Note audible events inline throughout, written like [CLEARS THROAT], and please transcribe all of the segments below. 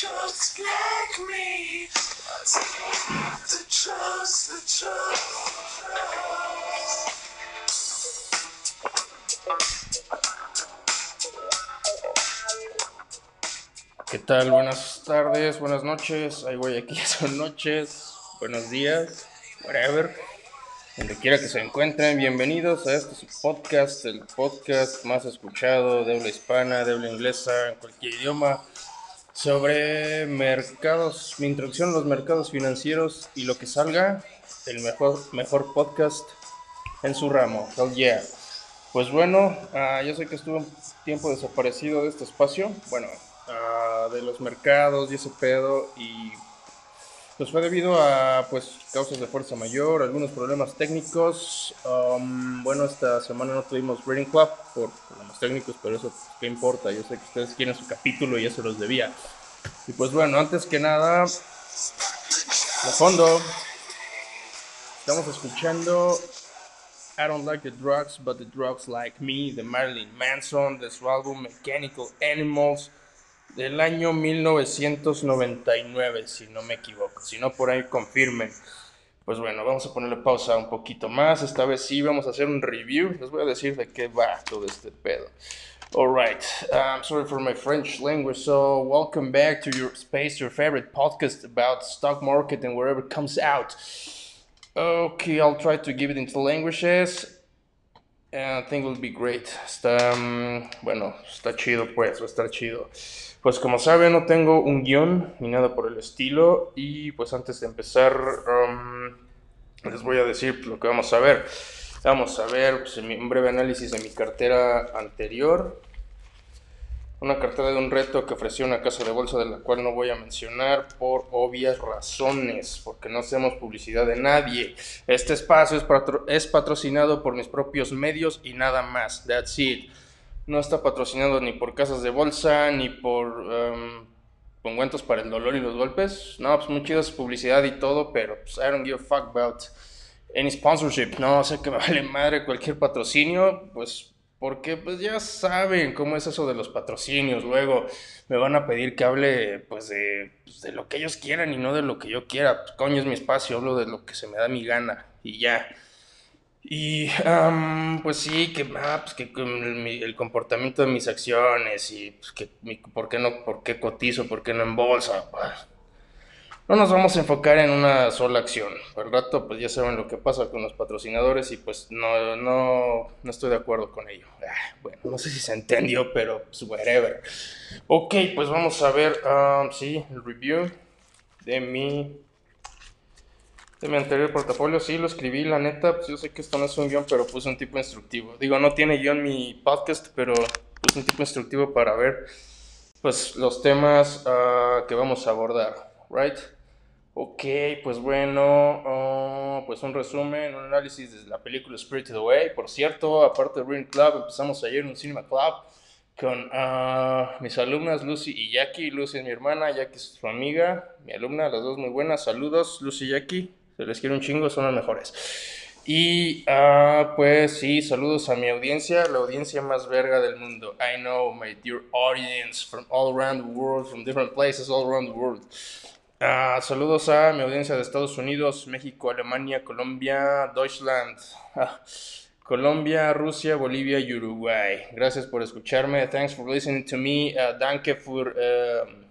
just like me. The trust, the trust. ¿Qué tal? Buenas tardes, buenas noches. Ahí voy, aquí son noches. Buenos días, whatever. Donde quiera que se encuentren, bienvenidos a este podcast, el podcast más escuchado de habla hispana, de habla inglesa, en cualquier idioma, sobre mercados, mi introducción a los mercados financieros y lo que salga, el mejor, mejor podcast en su ramo. Hell yeah. Pues bueno, ah, yo sé que estuve un tiempo desaparecido de este espacio, bueno, ah, de los mercados y ese pedo, y pues fue debido a pues causas de fuerza mayor, algunos problemas técnicos. Um, bueno, esta semana no tuvimos Reading Club por problemas técnicos, pero eso pues, qué importa, yo sé que ustedes quieren su capítulo y se los debía. Y pues bueno, antes que nada, de fondo, estamos escuchando I don't like the drugs, but the drugs like me, de Marilyn Manson, de su álbum Mechanical Animals, del año 1999, si no me equivoco. Si no, por ahí confirmen. Pues bueno, vamos a ponerle pausa un poquito más. Esta vez sí vamos a hacer un review. Les voy a decir de qué va todo este pedo. Alright, I'm sorry for my French language. So, welcome back to your space, your favorite podcast about stock market and wherever it comes out. Okay, I'll try to give it into languages. And I think it'll be great. Está, mm, bueno, está chido pues, va a estar chido. Pues como saben, no tengo un guion ni nada por el estilo. Y pues antes de empezar, um, les voy a decir lo que vamos a ver. Vamos a ver pues, un breve análisis de mi cartera anterior. Una cartera de un reto que ofreció una casa de bolsa de la cual no voy a mencionar por obvias razones, porque no hacemos publicidad de nadie. Este espacio es patrocinado por mis propios medios y nada más. That's it. No está patrocinado ni por casas de bolsa, ni por um, para el dolor y los golpes. No, pues muy chido su publicidad y todo, pero pues, I don't give a fuck about any sponsorship. No, sé que me [LAUGHS] vale madre cualquier patrocinio, pues porque pues ya saben cómo es eso de los patrocinios. Luego me van a pedir que hable pues de, pues, de lo que ellos quieran y no de lo que yo quiera. Pues, coño, es mi espacio, hablo de lo que se me da mi gana y ya. Y am, pues sí, que, ah, pues que el, mi- el comportamiento de mis acciones y pues que por qué no, por qué cotizo, por qué no en bolsa. pues. No nos vamos a enfocar en una sola acción. Al rato pues ya saben lo que pasa con los patrocinadores y pues no, no, no estoy de acuerdo con ello. Ah, bueno, no sé si se entendió, pero pues whatever. Ok, pues vamos a ver, am, sí, el review de mi de mi anterior portafolio, sí, lo escribí, la neta, pues yo sé que esto no es un guion, pero puse un tipo instructivo. Digo, no tiene guion mi podcast, pero puse un tipo instructivo para ver, pues, los temas ah, que vamos a abordar, ¿right? Ok, pues bueno, ah, pues un resumen, un análisis de la película Spirited Away. Por cierto, aparte de Green Club, empezamos ayer un Cinema Club con ah, mis alumnas Lucy y Jackie. Lucy es mi hermana, Jackie es su amiga, mi alumna, las dos muy buenas. Saludos, Lucy y Jackie. Se les quiere un chingo, son las mejores. Y ah, pues sí, saludos a mi audiencia, la audiencia más verga del mundo. I know, my dear audience from all around the world, from different places all around the world. Ah, saludos a mi audiencia de Estados Unidos, México, Alemania, Colombia, Deutschland, ah, Colombia, Rusia, Bolivia y Uruguay. Gracias por escucharme. Thanks for listening to me. Ah, danke für ähm,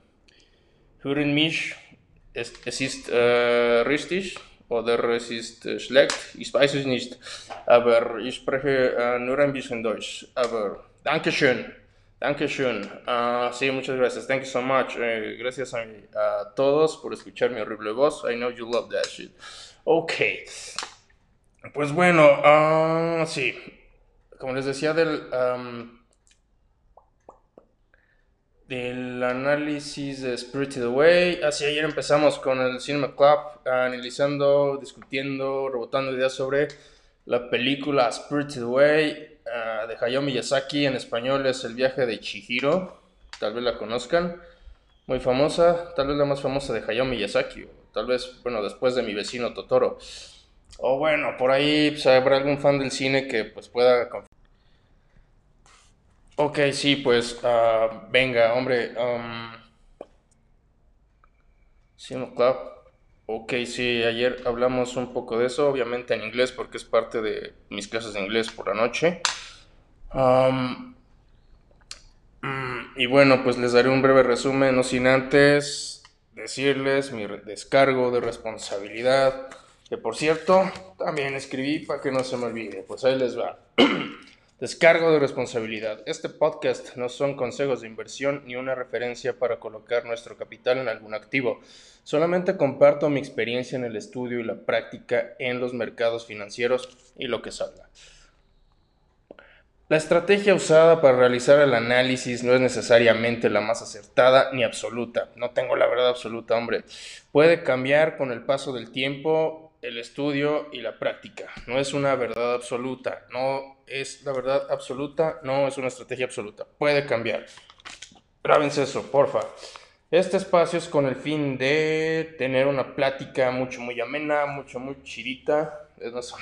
hören mich. Es, es ist richtig oder es ist äh, schlecht. Ich weiß es nicht. Aber ich spreche äh, nur ein bisschen Deutsch. Aber Dankeschön. Dankeschön. Ah, sí, muchas gracias. Thank you so much. Eh, gracias a, a todos por escuchar mi horrible voz. I know you love that shit. Ok. Pues bueno, ah, sí. Como les decía del, am, del análisis de Spirited Away. Así ayer empezamos con el Cinema Club, analizando, discutiendo, rebotando ideas sobre la película Spirited Away ah, de Hayao Miyazaki. En español es El viaje de Chihiro. Tal vez la conozcan. Muy famosa, tal vez la más famosa de Hayao Miyazaki. Tal vez, bueno, después de mi vecino Totoro. O bueno, por ahí pues, habrá algún fan del cine que pues pueda Ok, sí, pues ah, venga, hombre. um, Club. Ok, sí, ayer hablamos un poco de eso, obviamente en inglés porque es parte de mis clases de inglés por la noche. Mm, y bueno, pues les daré un breve resumen, no sin antes decirles mi descargo de responsabilidad, que por cierto, también escribí para que no se me olvide, pues ahí les va. [CLEARS THROAT] Descargo de responsabilidad. Este podcast no son consejos de inversión ni una referencia para colocar nuestro capital en algún activo. Solamente comparto mi experiencia en el estudio y la práctica en los mercados financieros y lo que salga. La estrategia usada para realizar el análisis no es necesariamente la más acertada ni absoluta. No tengo la verdad absoluta, hombre. Puede cambiar con el paso del tiempo el estudio y la práctica. No es una verdad absoluta, no es la verdad absoluta, no es una estrategia absoluta. Puede cambiar. Grábense eso, porfa. Este espacio es con el fin de tener una plática mucho, muy amena, mucho, muy chirita,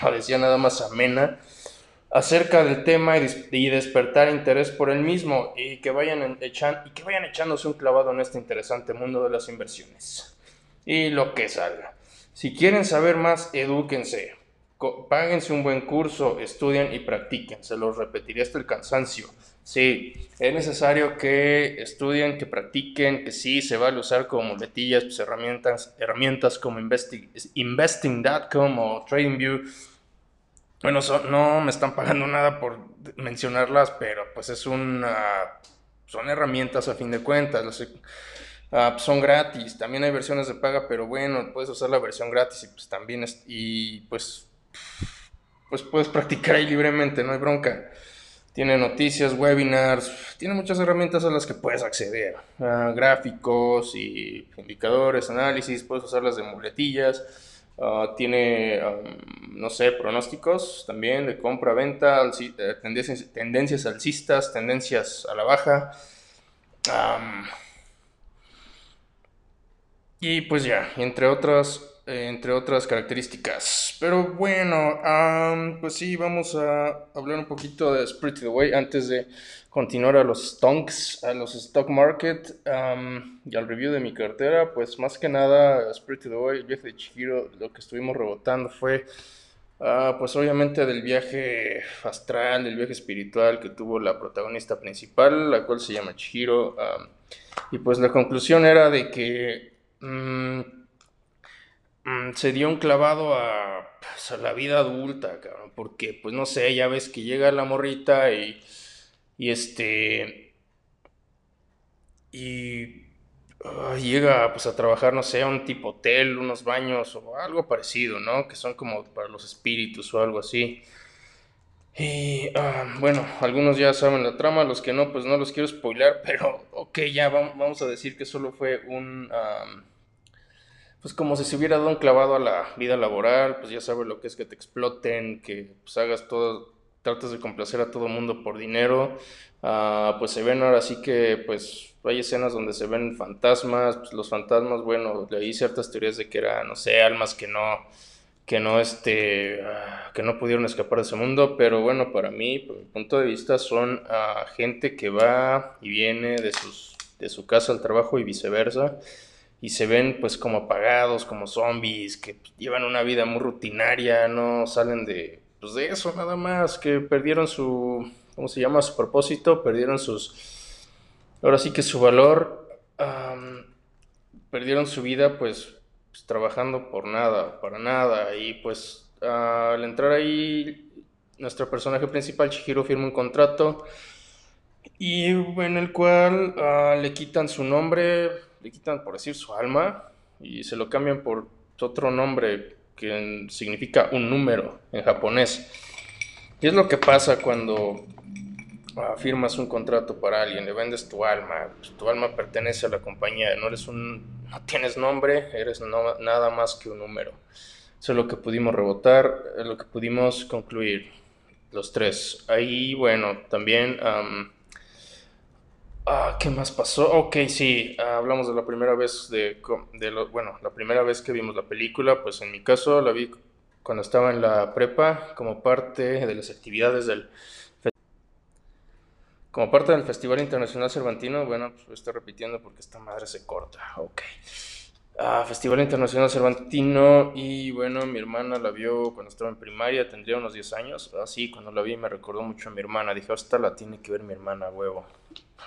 no decía nada más amena, acerca del tema y, despertar interés por el mismo y que, vayan echan, y que vayan echándose un clavado en este interesante mundo de las inversiones. Y lo que salga. Si quieren saber más, edúquense. Páguense un buen curso, estudien y practiquen. Se los repetiré hasta el cansancio. Sí, es necesario que estudien, que practiquen, que sí, se va a usar como muletillas, pues, herramientas, herramientas como investing.com o TradingView. Bueno, no me están pagando nada por mencionarlas, pero pues es una... son herramientas a fin de cuentas. Pues, son gratis, también hay versiones de paga, pero bueno, puedes usar la versión gratis y pues también y pues pues puedes practicar ahí libremente, no hay bronca. Tiene noticias, webinars, tiene muchas herramientas a las que puedes acceder. Ah, gráficos y indicadores, análisis, puedes usarlas de muletillas. Ah, tiene, no sé, pronósticos también de compra, venta, eh, tendencias, tendencias alcistas, tendencias a la baja. Y pues ya, entre otras, entre otras características. Pero bueno, pues sí, vamos a hablar un poquito de Spirit the Way antes de continuar a los stonks, a los stock market y al review de mi cartera. Pues más que nada, Spirit the Way, el viaje de Chihiro, lo que estuvimos rebotando fue... Ah, pues obviamente del viaje astral, del viaje espiritual que tuvo la protagonista principal, la cual se llama Chihiro. y pues la conclusión era de que Mm, mm, se dio un clavado pues, a, la vida adulta, cabrón, porque pues no sé, ya ves que llega la morrita y, y este, y ah, llega pues a trabajar, no sé, a un tipo hotel, unos baños o algo parecido, ¿no? Que son como para los espíritus o algo así. Y ah, bueno, algunos ya saben la trama, los que no, pues no los quiero spoiler, [LAUGHS] pero ok, ya vamos a decir que solo fue un... pues como si se hubiera dado un clavado a la vida laboral, pues ya sabes lo que es que te exploten, que pues hagas todo, trates de complacer a todo mundo por dinero, ah, pues se ven ahora sí que pues hay escenas donde se ven fantasmas, pues los fantasmas, bueno, leí ciertas teorías de que eran, no sé, almas que no que no, este, ah, que no pudieron escapar de ese mundo, pero bueno, para mí, por mi punto de vista, son uh, gente que va y viene de, sus, de su casa al trabajo y viceversa, y se ven pues como apagados, como zombies, que llevan una vida muy rutinaria, no salen de, pues, de eso nada más, que perdieron su, ¿cómo se llama? Su propósito, perdieron sus, ahora sí que su valor, perdieron su vida pues pues, trabajando por nada, para nada. Y pues al entrar ahí, nuestro personaje principal, Chihiro, firma un contrato y en el cual ah, le quitan su nombre, le quitan por decir su alma y se lo cambian por otro nombre que significa un número en japonés. ¿Qué es lo que pasa cuando firmas un contrato para alguien, le vendes tu alma, pues, tu alma pertenece a la compañía, no eres un, no tienes nombre, eres nada más que un número. Eso es lo que pudimos rebotar, es lo que pudimos concluir los tres. Ahí, bueno, también, ah, ¿qué más pasó? Ok, sí, hablamos de la primera vez de, de lo, bueno, la primera vez que vimos la película, pues en mi caso la vi cuando estaba en la prepa como parte de las actividades del como parte del Festival Internacional Cervantino, bueno, pues estoy repitiendo porque esta madre se corta. Ok. a Festival Internacional Cervantino y bueno, mi hermana la vio cuando estaba en primaria, tendría unos 10 años, así cuando la vi me recordó mucho a mi hermana, dije, hasta la tiene que ver mi hermana, huevo.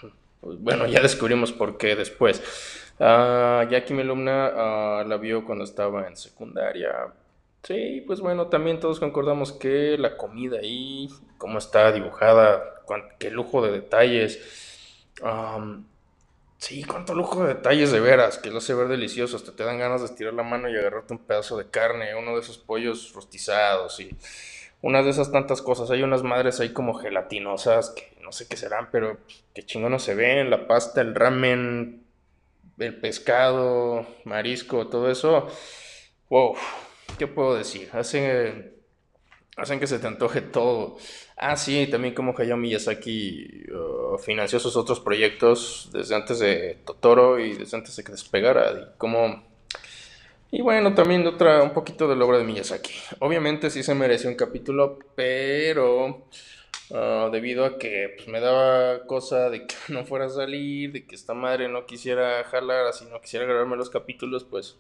[LAUGHS] Bueno, ya descubrimos por qué después. Uh, Jackie Melumna la vio cuando estaba en secundaria. Sí, pues bueno, también todos concordamos que la comida ahí, cómo está dibujada, qué lujo de detalles. Sí, cuánto lujo de detalles de veras, que lo hace ver delicioso. Hasta te dan ganas de estirar la mano y agarrarte un pedazo de carne, uno de esos pollos rostizados y unas de esas tantas cosas. Hay unas madres ahí como gelatinosas que no sé qué serán, pero qué chingones se ven. La pasta, el ramen, el pescado, marisco, todo eso. Wow, ¿qué puedo decir? Hacen, hacen que se te antoje todo. Ah, sí, también como Hayao Miyazaki uh, financió sus otros proyectos desde antes de Totoro y desde antes de que despegara. Y como... Y bueno, también otra, un poquito de la obra de Miyazaki. Obviamente sí se mereció un capítulo, pero uh, debido a que pues, me daba cosa de que [LAUGHS] no fuera a salir, de que esta madre no quisiera jalar, así no quisiera grabarme los capítulos, pues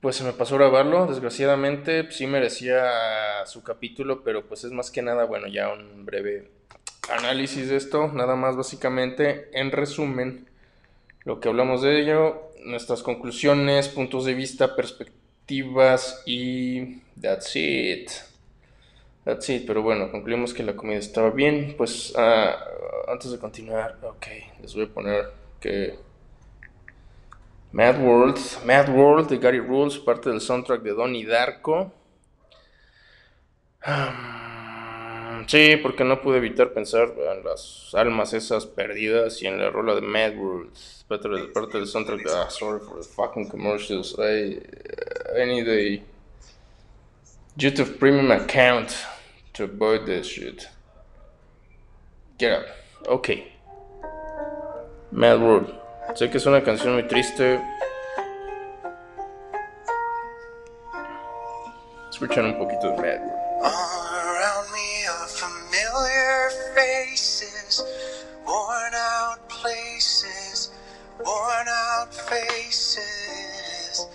pues se me pasó grabarlo, desgraciadamente sí merecía su capítulo, pero pues es más que nada, bueno, ya un breve análisis de esto, nada más básicamente, en resumen, lo que hablamos de ello, nuestras conclusiones, puntos de vista, perspectivas y that's it. That's it, pero bueno, concluimos que la comida estaba bien, pues uh, antes de continuar, ok, les voy a poner que Mad World, Mad World de Gary Rules, parte del soundtrack de Donnie Darko. Sí, porque no pude evitar pensar en las almas esas perdidas y en la rola de Mad World, parte, del soundtrack. Ah, sorry for the fucking commercials. I, I need a YouTube Premium account to avoid this shit. Get up. Okay. Mad World. Sé que es una canción muy triste. Escuchan un poquito de Mad All worn out faces,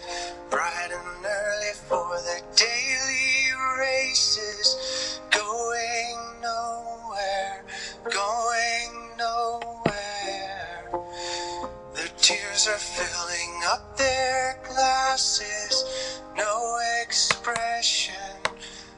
bright and early for their daily races, going nowhere, going nowhere. The tears are filling up their glasses. No expression,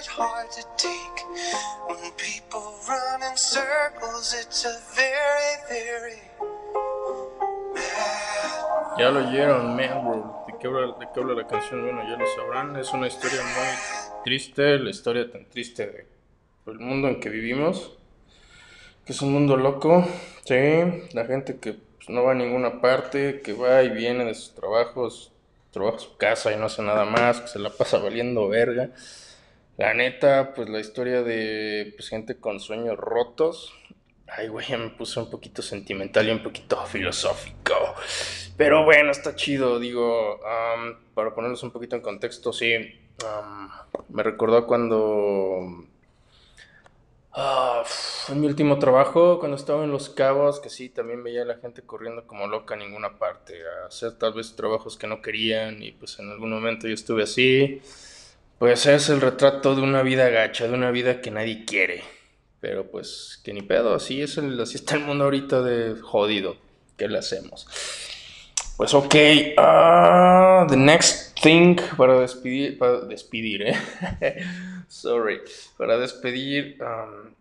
it hard to take. When people run in circles, it's a very, very Ya lo oyeron, Man World. ¿De qué, habla, ¿De qué habla la canción? Bueno, ya lo sabrán. Es una historia muy triste, la historia tan triste de el mundo en que vivimos que es un mundo loco, sí, la gente que pues, no va a ninguna parte, que va y viene de sus trabajos, trabaja su casa y no hace nada más, que se la pasa valiendo verga. La neta, pues la historia de pues, gente con sueños rotos. Ay, güey, ya me puse un poquito sentimental y un poquito filosófico. Pero bueno, está chido, digo, para ponerlos un poquito en contexto, sí. me recordó cuando Ah, en mi último trabajo, cuando estaba en Los Cabos, que sí, también veía a la gente corriendo como loca a ninguna parte, a hacer tal vez trabajos que no querían y pues en algún momento yo estuve así. Pues es el retrato de una vida gacha, de una vida que nadie quiere. Pero pues que ni pedo, así, es el, así está el mundo ahorita de jodido. ¿Qué le hacemos? Pues ok, uh, the next thing para despedir, para despedir, eh. [LAUGHS] Sorry, para despedir um,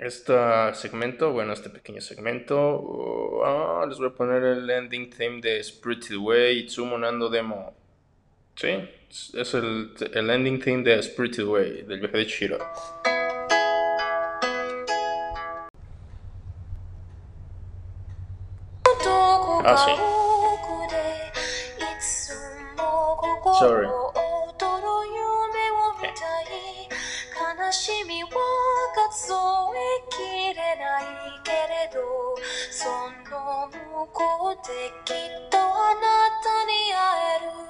este segmento, bueno, este pequeño segmento, uh, les voy a poner el ending theme de Spirited Way, Itsumo Nando Demo. Sí, es el, el ending theme de Spirited Way, del viaje de Shiro. Ah, sí. Sorry. 踊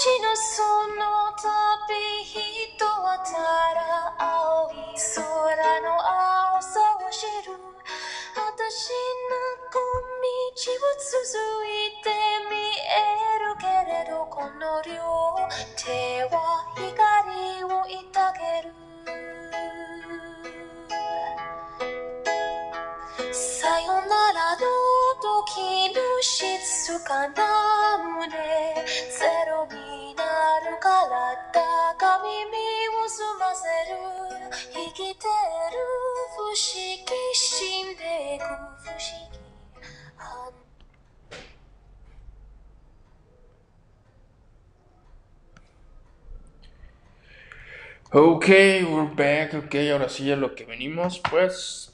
ちのその旅人はただ青い空の青さを知る。私の小道を続いて見えるけれどこの両手は光をいたげる。さよならの時の静かな胸。ゼロ Ok, we're back. Ok, ahora sí, ya lo que venimos, pues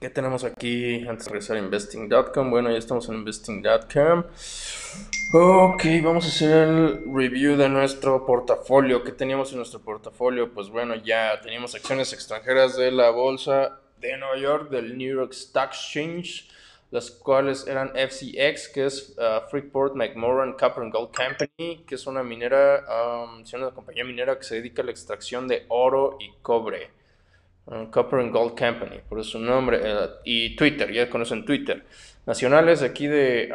¿qué tenemos aquí antes de regresar a investing.com? Bueno, ya estamos en investing.com. Ok, vamos a hacer el review de nuestro portafolio. ¿Qué teníamos en nuestro portafolio? Pues bueno, ya teníamos acciones extranjeras de la bolsa de Nueva York, del New York Stock Exchange, las cuales eran FCX, que es uh, Freeport McMoran Copper and Gold Company, que es una minera, um, es una compañía minera que se dedica a la extracción de oro y cobre. Uh, Copper and Gold Company, por su nombre. Uh, y Twitter, ya conocen Twitter. Nacionales aquí de,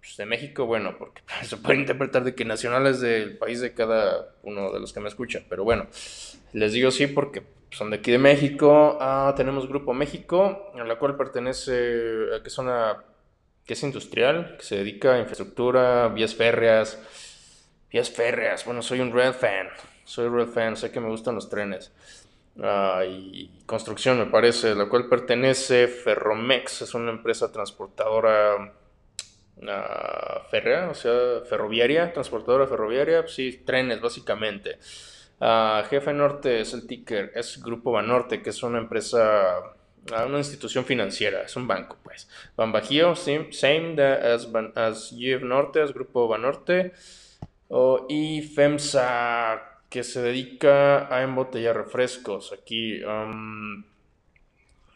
pues de México, bueno, porque [LAUGHS] se puede interpretar de que nacionales del país de cada uno de los que me escuchan, pero bueno, les digo sí porque son de aquí de México. Ah, tenemos Grupo México, a la cual pertenece, que es una, que es industrial, que se dedica a infraestructura, vías férreas, vías férreas. Bueno, soy un real fan, soy real fan, sé que me gustan los trenes. Ah, y construcción me parece, la cual pertenece Ferromex, es una empresa transportadora uh, férrea, o sea, ferroviaria, transportadora ferroviaria, sí, trenes básicamente. Uh, Jefe Norte es el ticker, es Grupo Banorte, que es una empresa, una institución financiera, es un banco, pues. Banbajío, same, same as, as GF Norte, es Grupo Banorte. Oh, y FEMSA, que se dedica a embotellar refrescos. Aquí, um,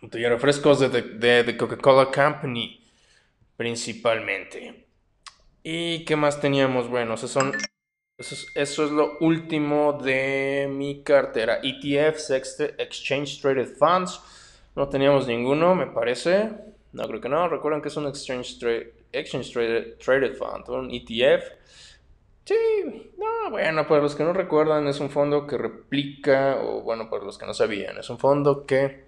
embotellar refrescos de, de, Coca-Cola Company, principalmente. ¿Y qué más teníamos? Bueno, son eso es, lo último de mi cartera. ETFs, Exchange Traded Funds. No teníamos ninguno, me parece. No, creo que no. Recuerden que es un Exchange, exchange traded, traded Fund, un ETF. Sí, no, bueno, para los que no recuerdan, es un fondo que replica, o bueno, para los que no sabían, es un fondo que.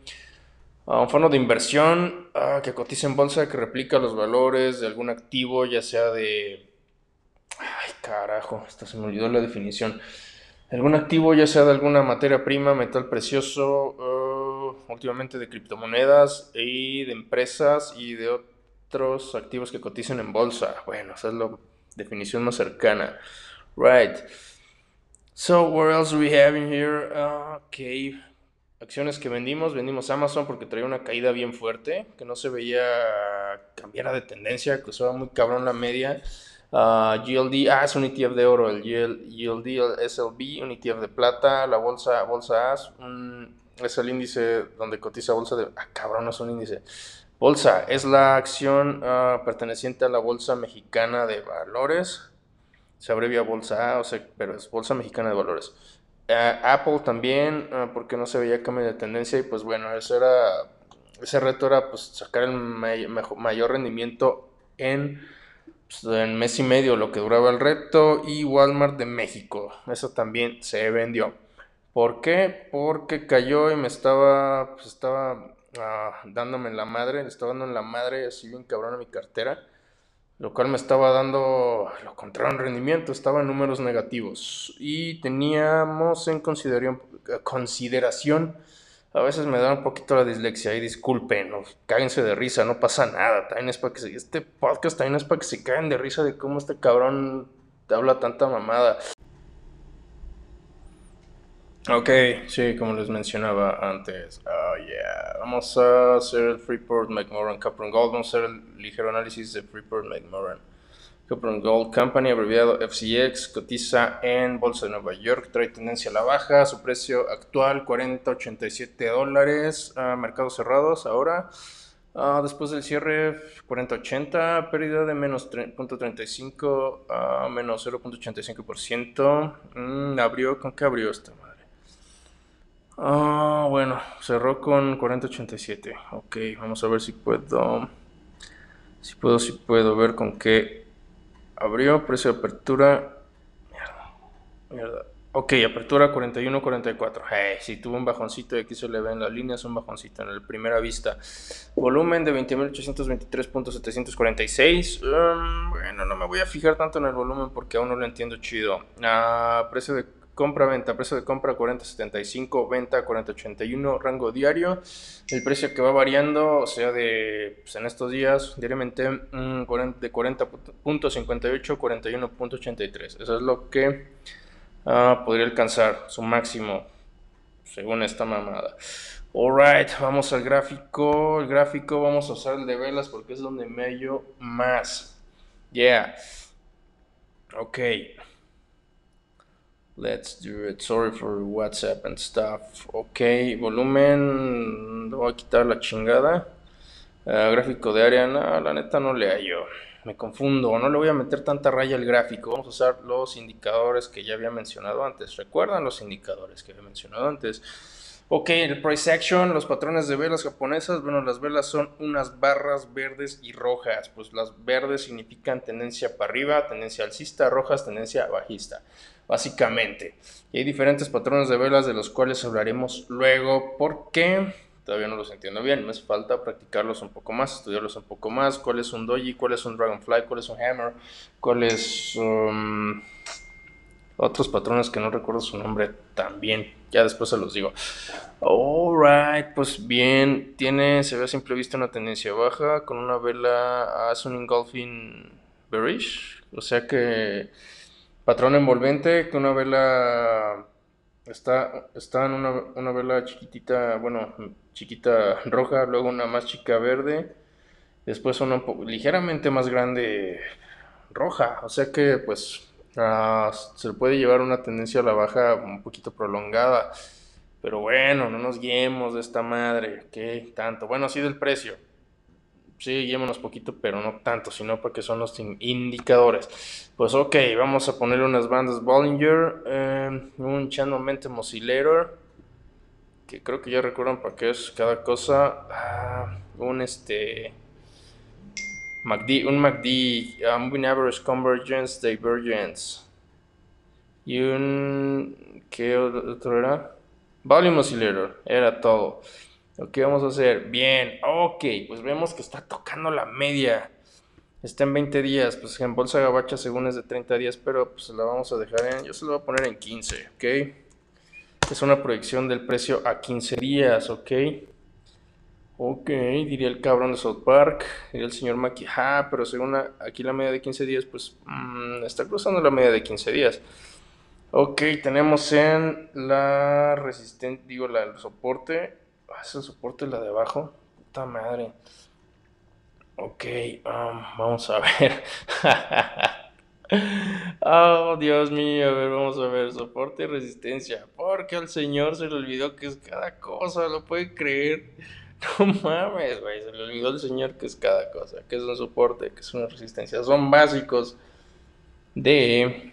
Uh, un fondo de inversión uh, que cotiza en bolsa que replica los valores de algún activo, ya sea de Ay, carajo, esta se me olvidó la definición. Algún activo, ya sea de alguna materia prima, metal precioso, uh, últimamente de criptomonedas y de empresas y de otros activos que cotizan en bolsa. Bueno, esa es la definición más cercana. Right. So, what else do we have in here? Uh, ok. Acciones que vendimos, vendimos Amazon porque traía una caída bien fuerte, que no se veía cambiar de tendencia, que estaba muy cabrón la media. Uh, GLD, ah, es un ETF de oro, el GLD, el SLB, un ETF de plata, la bolsa, bolsa AS, un, es el índice donde cotiza bolsa de, ah, cabrón, no es un índice. Bolsa, es la acción uh, perteneciente a la Bolsa Mexicana de Valores, se abrevia Bolsa A, o sea, pero es Bolsa Mexicana de Valores. Uh, Apple también, porque no se veía cambio de tendencia y pues bueno, ese era, ese reto era pues sacar el may mayor rendimiento en pues, en mes y medio lo que duraba el reto y Walmart de México. Eso también se vendió. ¿Por qué? Porque cayó y me estaba, pues estaba ah, dándome en la madre, le estaba dando en la madre así bien cabrón a mi cartera, lo cual me estaba dando lo contrario en rendimiento, estaba en números negativos y teníamos en consideración, a veces me da un poquito la dislexia y disculpen, no, cáguense de risa, no pasa nada. También es para que este podcast también es para que se caigan de risa de cómo este cabrón te habla tanta mamada. Ok, sí, como les mencionaba antes. Oh, yeah. Vamos a hacer el Freeport McMoran Copper Gold. Vamos a hacer el ligero análisis de Freeport McMoran Copper Gold Company, abreviado FCX, cotiza en Bolsa de Nueva York, trae tendencia a la baja. Su precio actual 40.87 dólares. Uh, mercados cerrados ahora. Uh, después del cierre 40.80, pérdida de menos 0.35 a menos 0.85%. Mm, abrió, ¿con qué abrió esta Ah, bueno, cerró con 40.87. Ok, vamos a ver si puedo. Si puedo, si puedo ver con qué abrió. Precio de apertura. Mierda. Mierda. Ok, apertura 41.44. Hey, si tuvo un bajoncito y aquí se le ven las líneas, un bajoncito en la primera vista. Volumen de 20.823.746. Um, bueno, no me voy a fijar tanto en el volumen porque aún no lo entiendo chido. Ah, precio de compra-venta, precio de compra 40.75, venta 40.81, rango diario. El precio que va variando, o sea, de pues, en estos días, diariamente mm, de 40.58 a 41.83. Eso es lo que uh, podría alcanzar su máximo, según esta mamada. Alright, vamos al gráfico. El gráfico vamos a usar el de velas porque es donde me hallo más. Yeah. Ok. Let's do it. Sorry for WhatsApp and stuff. Ok, volumen. Voy a quitar la chingada. Uh, gráfico de área. No, la neta no le hallo. Me confundo. No le voy a meter tanta raya al gráfico. Vamos a usar los indicadores que ya había mencionado antes. ¿Recuerdan los indicadores que había mencionado antes? Ok, el price action, los patrones de velas japonesas, bueno, las velas son unas barras verdes y rojas, pues las verdes significan tendencia para arriba, tendencia alcista, rojas, tendencia bajista, básicamente. Y hay diferentes patrones de velas de los cuales hablaremos luego, porque todavía no los entiendo bien, me hace falta practicarlos un poco más, estudiarlos un poco más, cuál es un doji, cuál es un dragonfly, cuál es un hammer, cuál es... Um, otros patrones que no recuerdo su nombre también. Ya después se los digo. Alright, pues bien. Tiene, se ve a simple vista una tendencia baja con una vela as un engulfing bearish. O sea que patrón envolvente, que una vela está, está en una, una vela chiquitita, bueno, chiquita roja, luego una más chica verde. Después una ligeramente más grande roja. O sea que pues Ah, se puede llevar una tendencia a la baja un poquito prolongada. Pero bueno, no nos guiemos de esta madre. ¿Qué tanto? Bueno, sí del precio. Sí, guiémonos poquito, pero no tanto, sino porque son los indicadores. Pues ok, vamos a ponerle unas bandas Bollinger, eh, un Channel Mente Oscillator, que creo que ya recuerdan para qué es cada cosa. Ah, un este MACD, un MACD, Moving Average Convergence Divergence. Y un. ¿Qué otro era? Volume Oscillator, era todo. Lo que vamos a hacer, bien, ok, pues vemos que está tocando la media. Está en 20 días, pues en bolsa gabacha según es de 30 días, pero pues la vamos a dejar en, yo se lo voy a poner en 15, ok. Es una proyección del precio a 15 días, ok. Ok, diría el cabrón de South Park, diría el señor Maki, ah, pero según aquí la media de 15 días, pues mm, está cruzando la media de 15 días. Ok, tenemos en la resistencia, digo, la, el soporte, ah, es el soporte la de abajo, puta madre. Ok, um, vamos a ver. [LAUGHS] oh, Dios mío, a ver, vamos a ver, soporte y resistencia, porque al señor se le olvidó que es cada cosa, lo puede creer. [LAUGHS] No mames, güey, se le olvidó el señor que es cada cosa, que es un soporte, que es una resistencia. Son básicos de,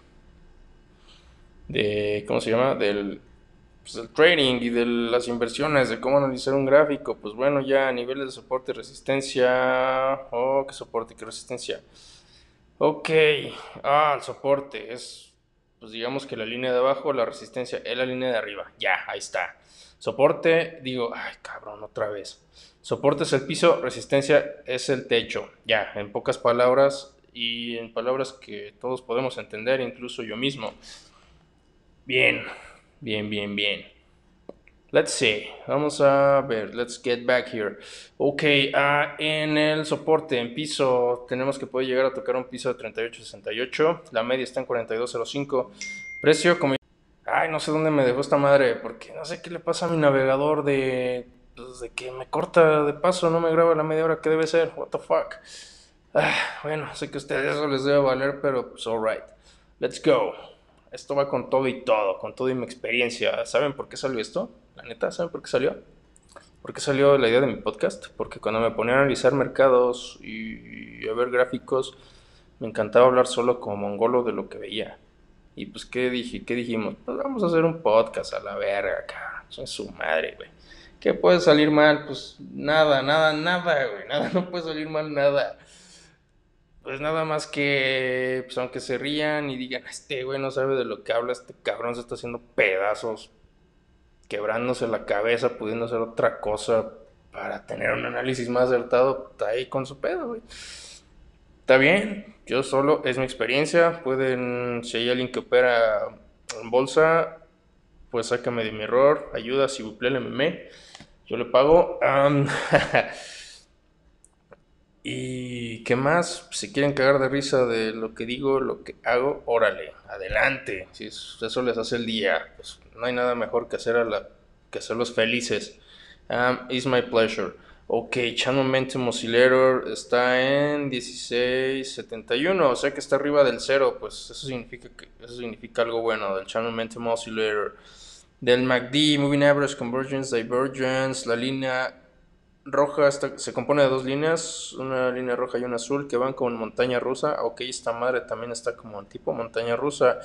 de ¿cómo se llama? Del, pues, trading y de las inversiones, de cómo analizar un gráfico. Pues bueno, ya a niveles de soporte y resistencia. Oh, qué soporte, qué resistencia. Ok, ah, el soporte es, pues digamos que la línea de abajo, la resistencia es la línea de arriba. Ya, ahí está. Soporte, digo, ay cabrón, otra vez. Soporte es el piso, resistencia es el techo. Ya, en pocas palabras y en palabras que todos podemos entender, incluso yo mismo. Bien, bien, bien, bien. Let's see, vamos a ver, let's get back here. Ok, uh, en el soporte, en piso, tenemos que poder llegar a tocar un piso de 38.68. La media está en 42.05. Precio, como Ay, no sé dónde me dejó esta madre, porque no sé qué le pasa a mi navegador de, pues, de que me corta de paso, no me graba la media hora que debe ser. What the fuck. Ah, bueno, sé que a ustedes eso les debe valer, pero pues alright. Let's go. Esto va con todo y todo, con todo y mi experiencia. ¿Saben por qué salió esto? La neta, ¿saben por qué salió? ¿Por qué salió la idea de mi podcast? Porque cuando me ponía a analizar mercados y a ver gráficos, me encantaba hablar solo como mongolo de lo que veía. Y pues, ¿qué dije? ¿Qué dijimos? Pues vamos a hacer un podcast a la verga, cabrón. Soy su madre, güey. ¿Qué puede salir mal? Pues nada, nada, nada, güey. Nada, [LAUGHS] no puede salir mal nada. Pues nada más que, pues aunque se rían y digan, este güey no sabe de lo que habla, este cabrón se está haciendo pedazos quebrándose la cabeza, pudiendo hacer otra cosa para tener un análisis más acertado, está ahí con su pedo, güey. Está bien, yo solo, es mi experiencia, pueden, si hay alguien que opera en bolsa, pues sácame de mi error, ayuda, si le meme, yo le pago. [LAUGHS] y qué más, si quieren cagar de risa de lo que digo, lo que hago, órale, adelante, si eso les hace el día, pues no hay nada mejor que, hacer a la, que hacerlos felices. Um, it's my pleasure. Ok, Channel Momentum Oscillator está en 1671, o sea que está arriba del cero, pues eso significa, que, eso significa algo bueno del Channel Momentum Oscillator. Del MACD, Moving Average Convergence, Divergence, la línea roja se compone de dos líneas, una línea roja y una azul que van como en montaña rusa. Ok, esta madre también está como en tipo montaña rusa.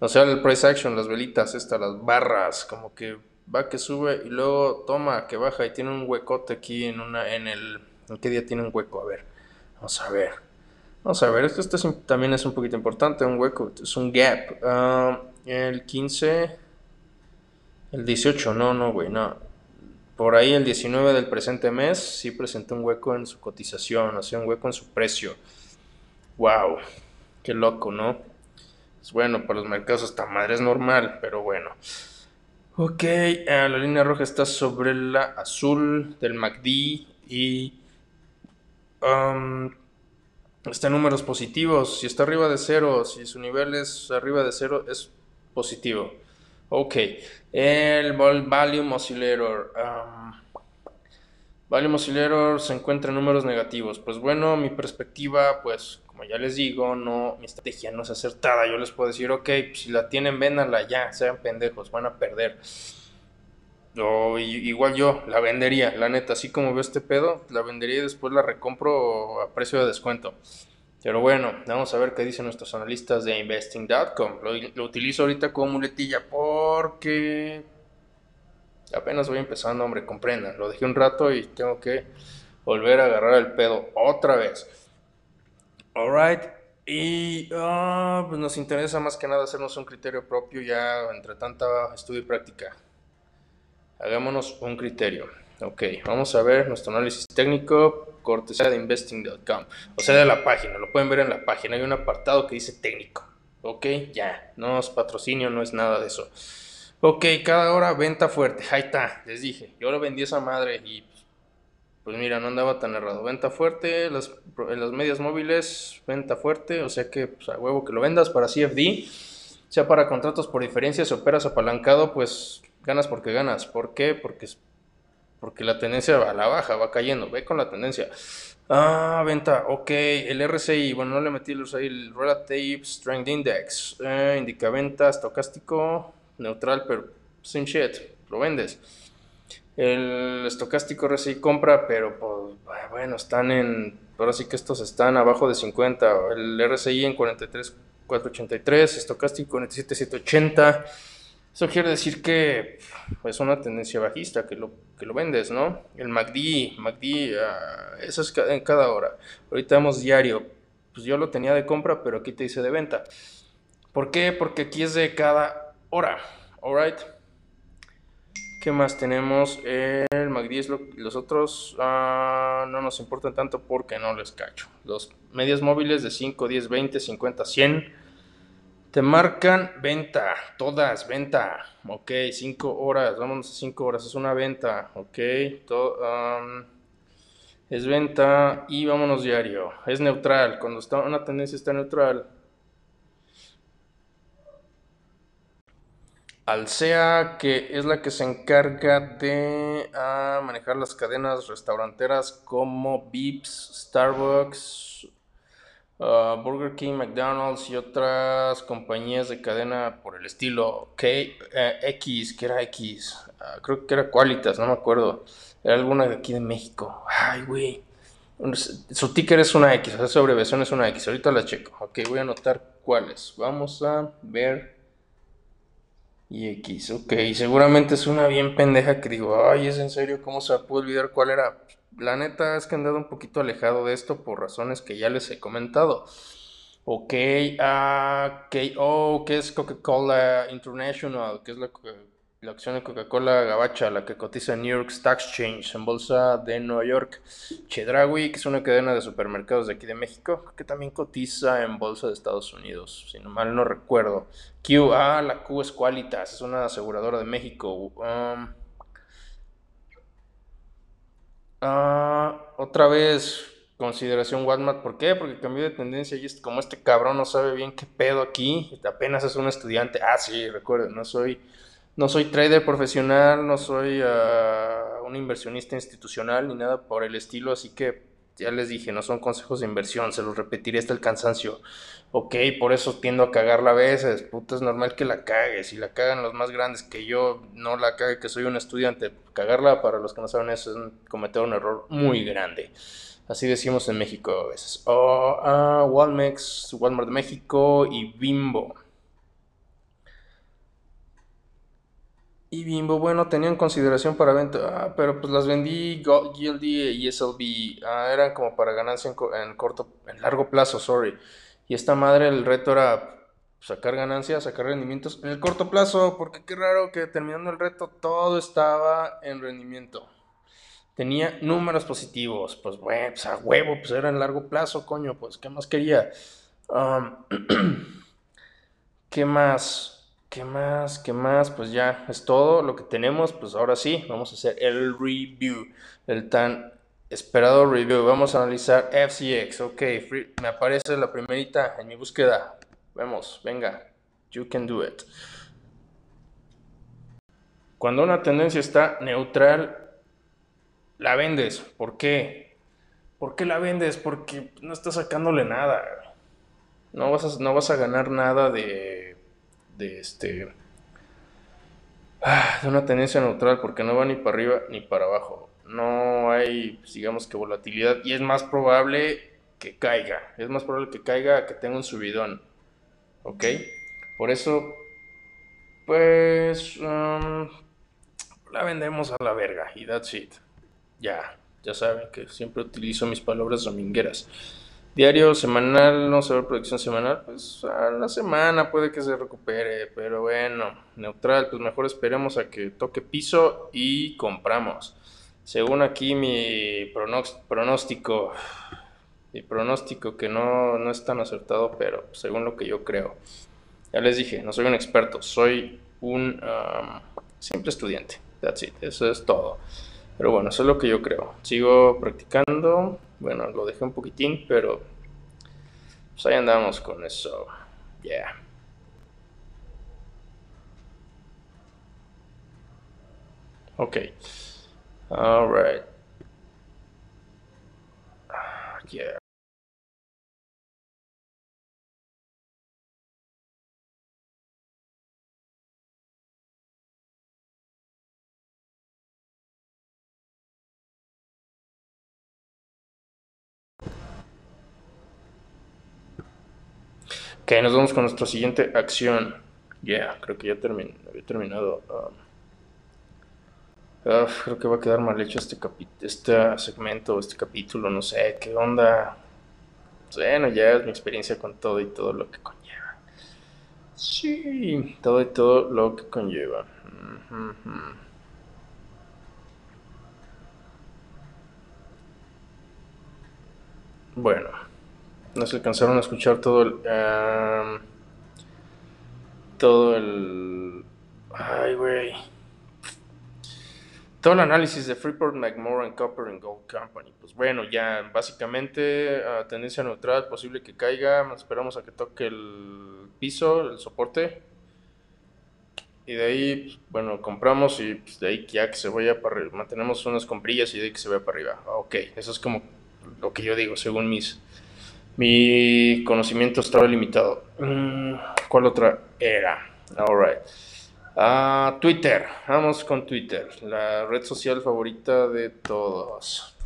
O sea, el price action, las velitas, estas, las barras, como que va que sube y luego toma que baja y tiene un huecote aquí en una en el ¿en qué día tiene un hueco? A ver. Vamos a ver. Vamos a ver, esto, esto también es un poquito importante, un hueco, es un gap. Ah, el 15 el 18, no, no, güey, no. Por ahí el 19 del presente mes sí presentó un hueco en su cotización, o un hueco en su precio. Wow, qué loco, ¿no? Pues bueno, para los mercados esta madre es normal, pero bueno. Ok, eh, la línea roja está sobre la azul del MACD y um, está en números positivos. Si está arriba de cero, si su nivel es arriba de cero, es positivo. Ok, el Volume Oscillator. Um, volume Oscillator se encuentra en números negativos. Pues bueno, mi perspectiva, pues ya les digo, no, mi estrategia no es acertada. Yo les puedo decir, ok, si la tienen, véndanla ya, sean pendejos, van a perder. O igual yo la vendería, la neta, así como veo este pedo, la vendería y después la recompro a precio de descuento. Pero bueno, vamos a ver qué dicen nuestros analistas de investing.com. Lo, utilizo ahorita como muletilla porque apenas voy empezando, hombre, comprendan. Lo dejé un rato y tengo que volver a agarrar el pedo otra vez. Alright. Y ah, pues nos interesa más que nada hacernos un criterio propio ya entre tanta estudio y práctica. Hagámonos un criterio. Ok, vamos a ver nuestro análisis técnico, cortesía de investing.com. O sea, de la página, lo pueden ver en la página. Hay un apartado que dice técnico. Ok, ya, no es patrocinio, no es nada de eso. Ok, cada hora venta fuerte. Ahí está, les dije. Yo lo vendí esa madre y pues mira, no andaba tan errado. Venta fuerte, en las medias móviles, venta fuerte, o sea que pues, a huevo que lo vendas para CFD, sea para contratos por diferencia, si operas apalancado, pues ganas porque ganas. ¿Por qué? Porque, porque la tendencia va a la baja, va cayendo, ve con la tendencia. Ah, venta, ok, el RSI, bueno, no le metí el RSI, el Relative Strength Index, eh, indica venta, estocástico, neutral, pero sin shit, lo vendes. El estocástico RSI compra, pero pues, bueno, están en. Ahora sí que estos están abajo de 50. El RSI en 43,483, estocástico 47,780. Eso quiere decir que es una tendencia bajista que lo, que lo vendes, ¿no? El MACD, MACD, ah, eso es en cada hora. Ahorita vamos diario. Pues yo lo tenía de compra, pero aquí te dice de venta. ¿Por qué? Porque aquí es de cada hora. Alright. ¿Qué más tenemos? El MACD los otros ah, no nos importan tanto porque no les cacho. Los medias móviles de 5, 10, 20, 50, 100 te marcan venta, todas, venta. Ok, 5 horas, vámonos a 5 horas, es una venta. Ok, es venta y vámonos diario. Es neutral, cuando está una tendencia está neutral Alsea, que es la que se encarga de ah, manejar las cadenas restauranteras como Vips, Starbucks, ah, Burger King, McDonald's y otras compañías de cadena por el estilo K, eh, X, que era X, ah, creo que era Qualitas, no me acuerdo, era alguna de aquí de México. Ay, güey. Su ticker es una X, o sea, su abreviación es una X. Ahorita la checo. Ok, voy a anotar cuáles. Vamos a ver y X, ok, seguramente es una bien pendeja que digo, ay, es en serio, ¿cómo se puede olvidar cuál era? La neta es que han dado un poquito alejado de esto por razones que ya les he comentado. Ok, ah, okay, oh, ¿qué es Coca-Cola International? ¿Qué es la acción de Coca-Cola Gabacha, la que cotiza en New York Stock Exchange en bolsa de Nueva York. Chedraui, que es una cadena de supermercados de aquí de México, que también cotiza en bolsa de Estados Unidos, si no mal no recuerdo. Q, ah, la Q es Qualitas, es una aseguradora de México. Um, ah, otra vez, consideración Walmart, ¿por qué? Porque cambió de tendencia y como este cabrón no sabe bien qué pedo aquí, apenas es un estudiante. Ah, sí, recuerden, no soy no soy trader profesional, no soy uh, un inversionista institucional ni nada por el estilo, así que ya les dije, no son consejos de inversión, se los repetiré hasta el cansancio. Ok, por eso tiendo a cagarla a veces, puta, es normal que la cague, si la cagan los más grandes que yo, no la cague, que soy un estudiante. Cagarla, para los que no saben eso, es cometer un error muy grande. Así decimos en México a veces. O uh, Walmex, Walmart de México y Bimbo. Y Bimbo, bueno, tenían consideración para venta, ah, pero pues las vendí Gildy y SLB, ah, eran como para ganancia en, corto, en largo plazo, sorry. Y esta madre, el reto era sacar ganancias, sacar rendimientos en el corto plazo, porque qué raro que terminando el reto todo estaba en rendimiento. Tenía números positivos, pues bueno, pues a huevo, pues era en largo plazo, coño, pues ¿qué más quería? [CLEARS THROAT] ¿Qué más? ¿Qué más? ¿Qué más? Pues ya es todo lo que tenemos. Pues ahora sí, vamos a hacer el review, el tan esperado review. Vamos a analizar FCX. Ok, me aparece la primerita en mi búsqueda. Vemos, venga, you can do it. Cuando una tendencia está neutral, la vendes. ¿Por qué? ¿Por qué la vendes? Porque no estás sacándole nada. No vas no vas a ganar nada de de este ah, de una tendencia neutral porque no va ni para arriba ni para abajo. No hay, pues, digamos que volatilidad y es más probable que caiga. Es más probable que caiga que tenga un subidón. ¿Ok? Por eso, pues, um, la vendemos a la verga y that's it. Ya, ya saben que siempre utilizo mis palabras domingueras. Diario, semanal, no se ve producción semanal, pues a la semana puede que se recupere, pero bueno, neutral, pues mejor esperemos a que toque piso y compramos. Según aquí mi pronóstico, mi pronóstico que no, no es tan acertado, pero según lo que yo creo. Ya les dije, no soy un experto, soy un simple estudiante. That's it, eso es todo. Pero bueno, eso es lo que yo creo. Sigo practicando bueno, lo dejé un poquitín, pero pues ahí andamos con eso. Yeah. Ok. Alright. Yeah. Ok, nos vamos con nuestra siguiente acción. Yeah, creo que ya terminé, había terminado. Um, creo que va a quedar mal hecho este, este segmento, este capítulo, no sé, qué onda. Bueno, ya es mi experiencia con todo y todo lo que conlleva. Sí, todo y todo lo que conlleva. Bueno. No se alcanzaron a escuchar todo el. todo el. Ay, güey. Todo el análisis de Freeport McMoran Copper and Gold Company. Pues bueno, ya básicamente tendencia neutral, posible que caiga. Esperamos a que toque el piso, el soporte. Y de ahí, bueno, compramos y pues, de ahí ya que se vaya para arriba. Mantenemos unas comprillas y de ahí que se vaya para arriba. Ok, eso es como lo que yo digo, según mis, mi conocimiento estaba limitado. Mm, ¿Cuál otra era? Alright. Ah, Twitter. Vamos con Twitter. La red social favorita de todos.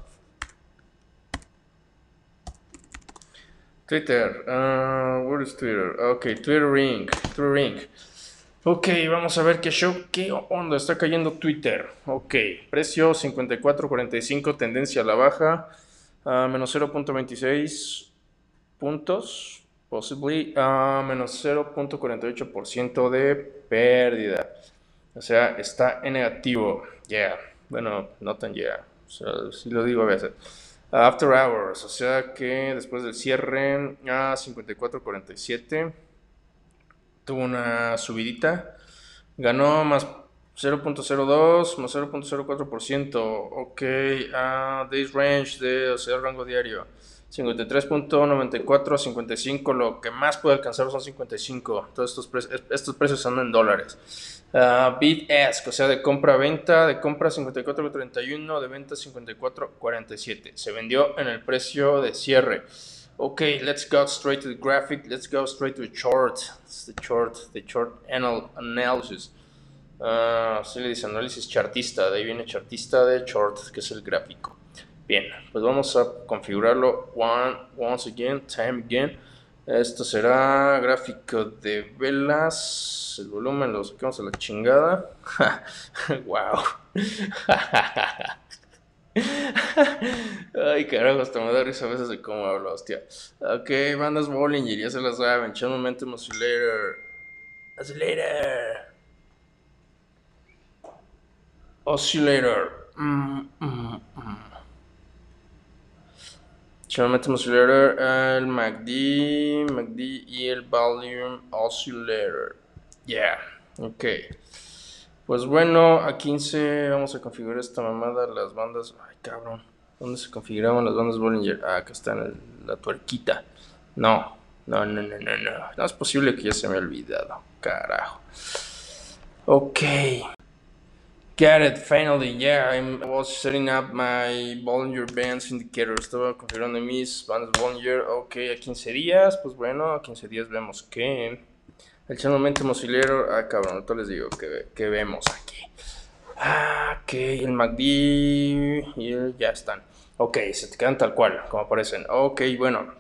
Twitter. ah, where is Twitter? Ok, Twitter Ring. Twitter Ring. Ok, vamos a ver qué show, qué onda, está cayendo Twitter. Ok, precio 54.45, tendencia a la baja, ah, menos 0.26 puntos, possibly, menos 0.48% de pérdida. O sea, está en negativo. Yeah, bueno, no tan yeah. O lo digo a veces. After hours, o sea que después del cierre a 54.47 tuvo una subidita, ganó más 0.02, más 0.04%, ok, a days range de, o sea, rango diario, 53.94 a 55, lo que más puede alcanzar son 55, todos estos, pre estos precios son en dólares. Uh, bid ask, o sea, de compra-venta, de compra 54.31, de venta 54.47, se vendió en el precio de cierre. Okay, let's go straight to the graphic. Let's go straight to the chart. The chart, the chart anal analysis. Uh, se le dice análisis chartista. De ahí viene chartista de chart, que es el gráfico. Bien, pues vamos a configurarlo one, once again, time again. Esto será gráfico de velas. El volumen lo sacamos a la chingada. [LAUGHS] wow. [LAUGHS] Ay, carajo, hasta me da risa a veces de cómo hablo, hostia. Ok, bandas Bollinger, ya se las saben. Channel Momentum Oscillator. Oscillator. Oscillator. Mm, mm, mm. Momentum Oscillator, el MACD, MACD y el Volume Oscillator. Yeah, ok. Pues bueno, a 15 vamos a configurar esta mamada, las bandas... Ay, cabrón. ¿Dónde se configuraban las bandas Bollinger? Ah, acá está en la tuerquita. No, no, no, no, no, no. No es posible que ya se me haya olvidado. Carajo. Ok. Got it, finally, yeah, I was setting up my Bollinger Bands Indicator. Estaba configurando mis bandas Bollinger. Ok, a 15 días, pues bueno, a 15 días vemos que... El channel Momentum Oscillator, ah cabrón, ahorita les digo que, que vemos aquí. Ah, ok, el MACD y el- ya están. Ok, se te quedan tal cual, como aparecen. Ok, bueno.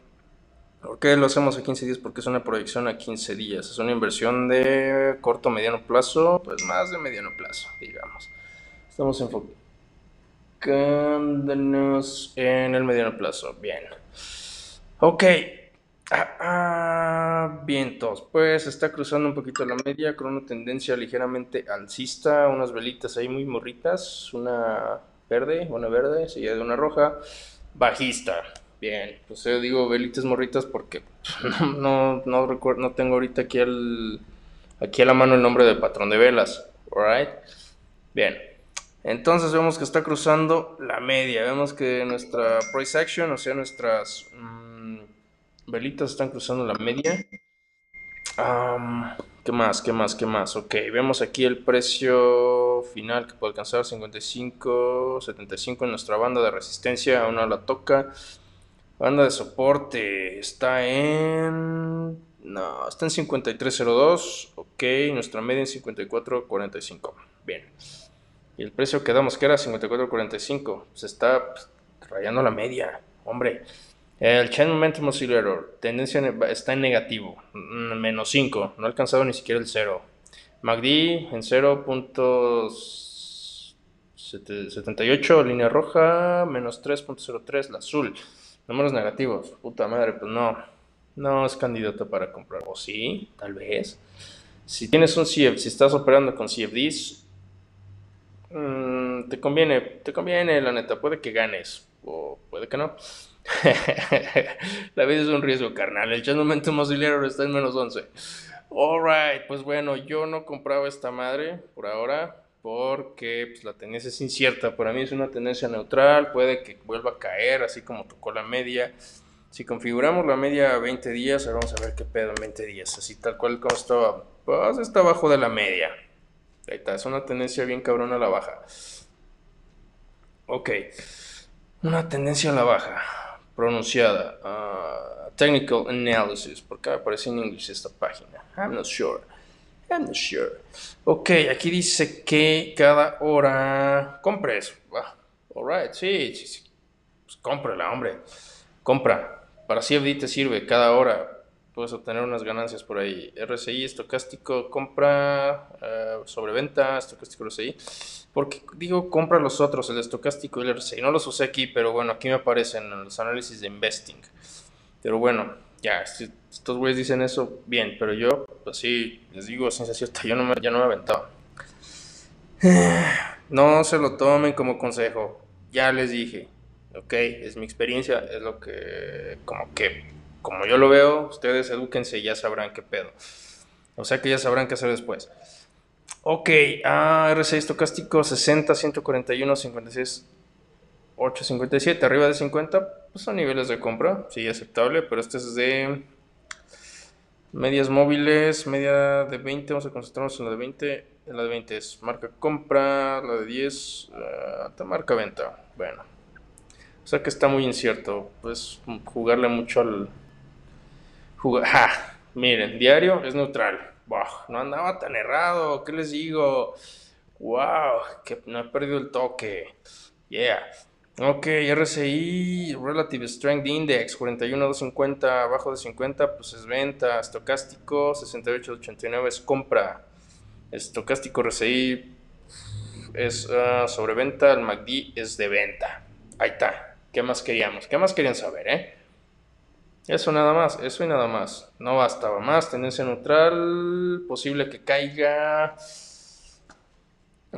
¿Por qué lo hacemos a 15 días? Porque es una proyección a 15 días. Es una inversión de corto mediano plazo, pues más de mediano plazo, digamos. Estamos enfocándonos en el mediano plazo. Bien. Ok. Ah, ah, vientos. Pues está cruzando un poquito la media con una tendencia ligeramente alcista. Unas velitas ahí muy morritas. Una verde, una verde, seguida de una roja. Bajista. Bien. Pues yo digo velitas morritas porque [LAUGHS] no, no, no, recuerdo, no tengo ahorita aquí, el, aquí a la mano el nombre del patrón de velas. Alright. Bien. Entonces vemos que está cruzando la media. Vemos que nuestra price action, o sea, nuestras mm, velitas están cruzando la media. ¿qué más? ¿Qué más? ¿Qué más? Ok, vemos aquí el precio final que puede alcanzar 55, 75 en nuestra banda de resistencia. Aún no la toca. Banda de soporte está en... No, está en 53.02. Ok, nuestra media en 54.45. Bien. Y el precio que damos que era 54.45. Se está pues, rayando la media. Hombre. El Chain Momentum Oscillator. Tendencia está en negativo. mm, Menos 5. No ha alcanzado ni siquiera el 0. MACD en 0.78. Línea roja. Menos 3.03. La azul. Números negativos. Puta madre, pues no. No es candidato para comprar. O sí, tal vez. Si tienes un CF, si estás operando con CFDs, Mm, te conviene, te conviene, la neta. Puede que ganes, o puede que no. [LAUGHS] La vida es un riesgo, carnal. El Momentum Oscillator está en menos 11. Alright, pues bueno, yo no compraba esta madre por ahora porque pues, la tendencia es incierta. Para mí es una tendencia neutral, puede que vuelva a caer, así como tocó la media. Si configuramos la media a 20 días, ahora vamos a ver qué pedo en 20 días. Así tal cual como estaba, pues está abajo de la media. Ahí está, es una tendencia bien cabrona a la baja. Ok, una tendencia a la baja, pronunciada. Uh, technical analysis, porque aparece en inglés esta página. I'm not sure. I'm not sure. Ok, aquí dice que cada hora compres. alright, sí, sí, sí. Pues cómprala, hombre. Compra. Para CFD te sirve cada hora puedes obtener unas ganancias por ahí. RSI, estocástico, compra, uh, sobreventa, estocástico, RSI. Porque digo, compra los otros, el estocástico y el RSI. No los usé aquí, pero bueno, aquí me aparecen en los análisis de investing. Pero bueno, ya, estos güeyes dicen eso, bien, pero yo, pues sí, les digo, sin cierta, [LAUGHS] yo no me, ya no me aventaba. [SIGHS] No se lo tomen como consejo, ya les dije, ok, es mi experiencia, es lo que, como que como yo lo veo, ustedes edúquense y ya sabrán qué pedo. O sea que ya sabrán qué hacer después. Ok, ah, R6 estocástico 60, 141, 56, 857, arriba de 50, pues son niveles de compra, sí, aceptable, pero este es de medias móviles, media de 20, vamos a concentrarnos en la de 20, en la de 20 es marca compra, la de 10, uh, marca venta, bueno, o sea que está muy incierto, pues jugarle mucho al miren, diario es neutral. no andaba tan errado, ¿qué les digo? Wow, que no he perdido el toque. Yeah. Ok, RSI, Relative Strength Index, 41.250, abajo de 50, pues es venta. Estocástico, 68.89 es compra. Estocástico RSI es uh, sobreventa, el MACD es de venta. Ahí está. ¿Qué más queríamos? ¿Qué más querían saber, eh? Eso nada más, eso y nada más. No bastaba más. Tendencia neutral, posible que caiga.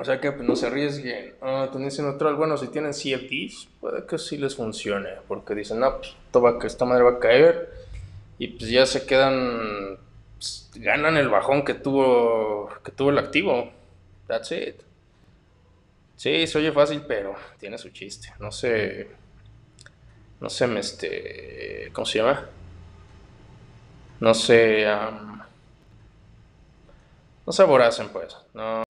O sea que pues, no se arriesguen. Ah, tendencia neutral, bueno, si tienen CFDs, puede que sí les funcione. Porque dicen, no, pues esta madre va a caer. Y pues ya se quedan. Pues, ganan el bajón que tuvo, que tuvo el activo. That's it. Sí, se oye fácil, pero tiene su chiste. No sé no sé, este, ¿cómo se llama? No sé, no se aboracen pues, no.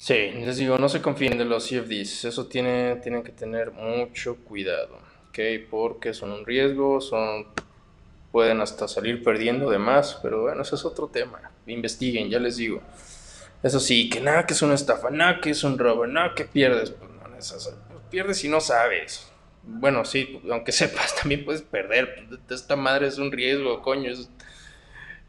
Sí, les digo, no se confíen de los CFDs, eso tiene, tienen que tener mucho cuidado, ¿ok? Porque son un riesgo, son, pueden hasta salir perdiendo de más, pero bueno, ese es otro tema, investiguen, ya les digo. Eso sí, que nada que es una estafa, nada que es un robo, nada que pierdes, pues no, pues pierdes si no sabes, bueno, sí, aunque [LAUGHS] sepas, también puedes perder. Esta madre es un riesgo, coño. Es,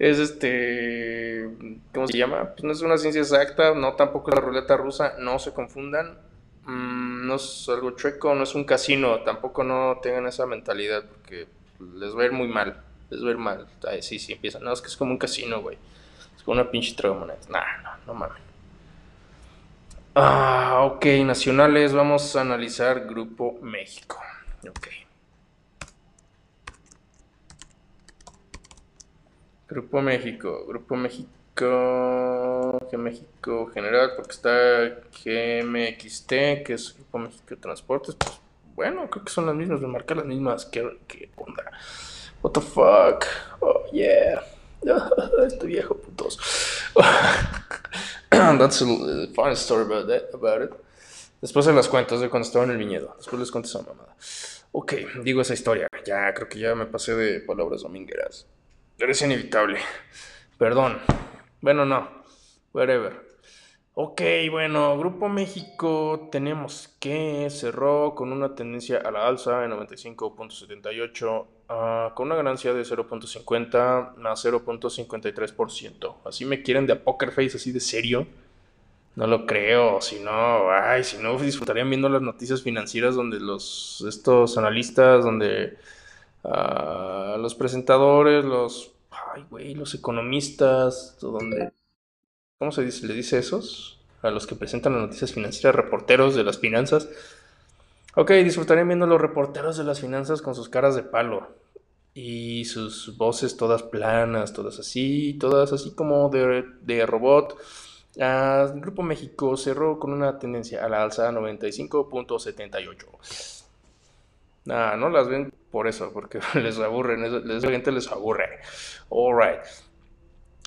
este. ¿Cómo se llama? Pues no es una ciencia exacta, no tampoco es la ruleta rusa, no se confundan. Mm, no es algo chueco, no es un casino, tampoco no tengan esa mentalidad, porque les va a ir muy mal. Les va a ir mal. Ay, sí, sí, empiezan. No, es que es como un casino, güey. Es como una pinche traga monedas. Nah, no, no mames. Ah, ok, nacionales, vamos a analizar Grupo México. Ok. Grupo México, Grupo México, que México General, porque está GMXT, que es Grupo México Transportes, pues bueno, creo que son las mismas, me marcan las mismas, ¿qué, qué onda? What the fuck? Oh yeah. [LAUGHS] este viejo putos. [LAUGHS] That's a funny story about, that, about it. Después se las cuento, de cuando estaba en el viñedo. Después les cuento esa mamada. Ok, digo esa historia. Ya, creo que ya me pasé de palabras domingueras. Pero es inevitable. Perdón. Bueno, no. Whatever. Ok, bueno, Grupo México tenemos que cerró con una tendencia a la alza en 95.78, ah, con una ganancia de 0.50 más 0.53%. Así me quieren de a poker face, así de serio. No lo creo, si no, ay, si no disfrutarían viendo las noticias financieras donde los estos analistas, donde ah, los presentadores, los ay, güey, los economistas, donde ¿cómo se dice? ¿Le dice esos? A los que presentan las noticias financieras, reporteros de las finanzas. Ok, disfrutarían viendo a los reporteros de las finanzas con sus caras de palo. Y sus voces todas planas, todas así, todas así como de, de robot. Ah, el Grupo México cerró con una tendencia a la alza 95.78. Nah, no las ven por eso, porque [LAUGHS] les aburren, les, gente les aburre. Alright.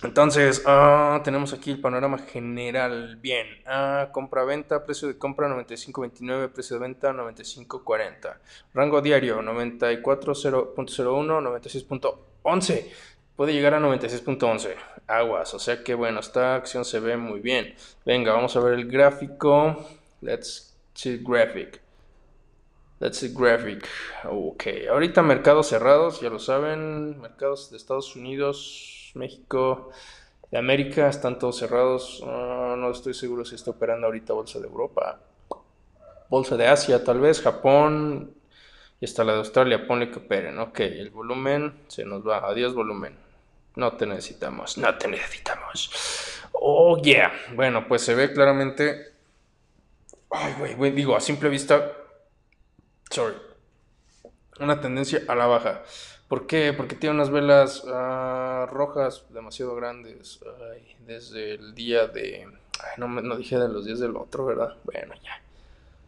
Entonces, ah, tenemos aquí el panorama general. Bien, ah, compra-venta, precio de compra 95.29, precio de venta 95.40. Rango diario 94.01, 96.11. Puede llegar a 96.11. Aguas, o sea que bueno, esta acción se ve muy bien. Venga, vamos a ver el gráfico. Let's see graphic. Let's see graphic. Ok, ahorita mercados cerrados, ya lo saben. Mercados de Estados Unidos México, de América, están todos cerrados. no estoy seguro si está operando ahorita Bolsa de Europa. Bolsa de Asia, tal vez, Japón y hasta la de Australia, ponle que operen. Ok, el volumen se nos va. Adiós, volumen. No te necesitamos, no te necesitamos. Oh, yeah. Bueno, pues se ve claramente. Ay, güey, digo, a simple vista. Sorry. Una tendencia a la baja. ¿Por qué? Porque tiene unas velas uh, rojas demasiado grandes. Ay, desde el día de... Ay, no, no dije de los días del otro, ¿verdad? Bueno, ya.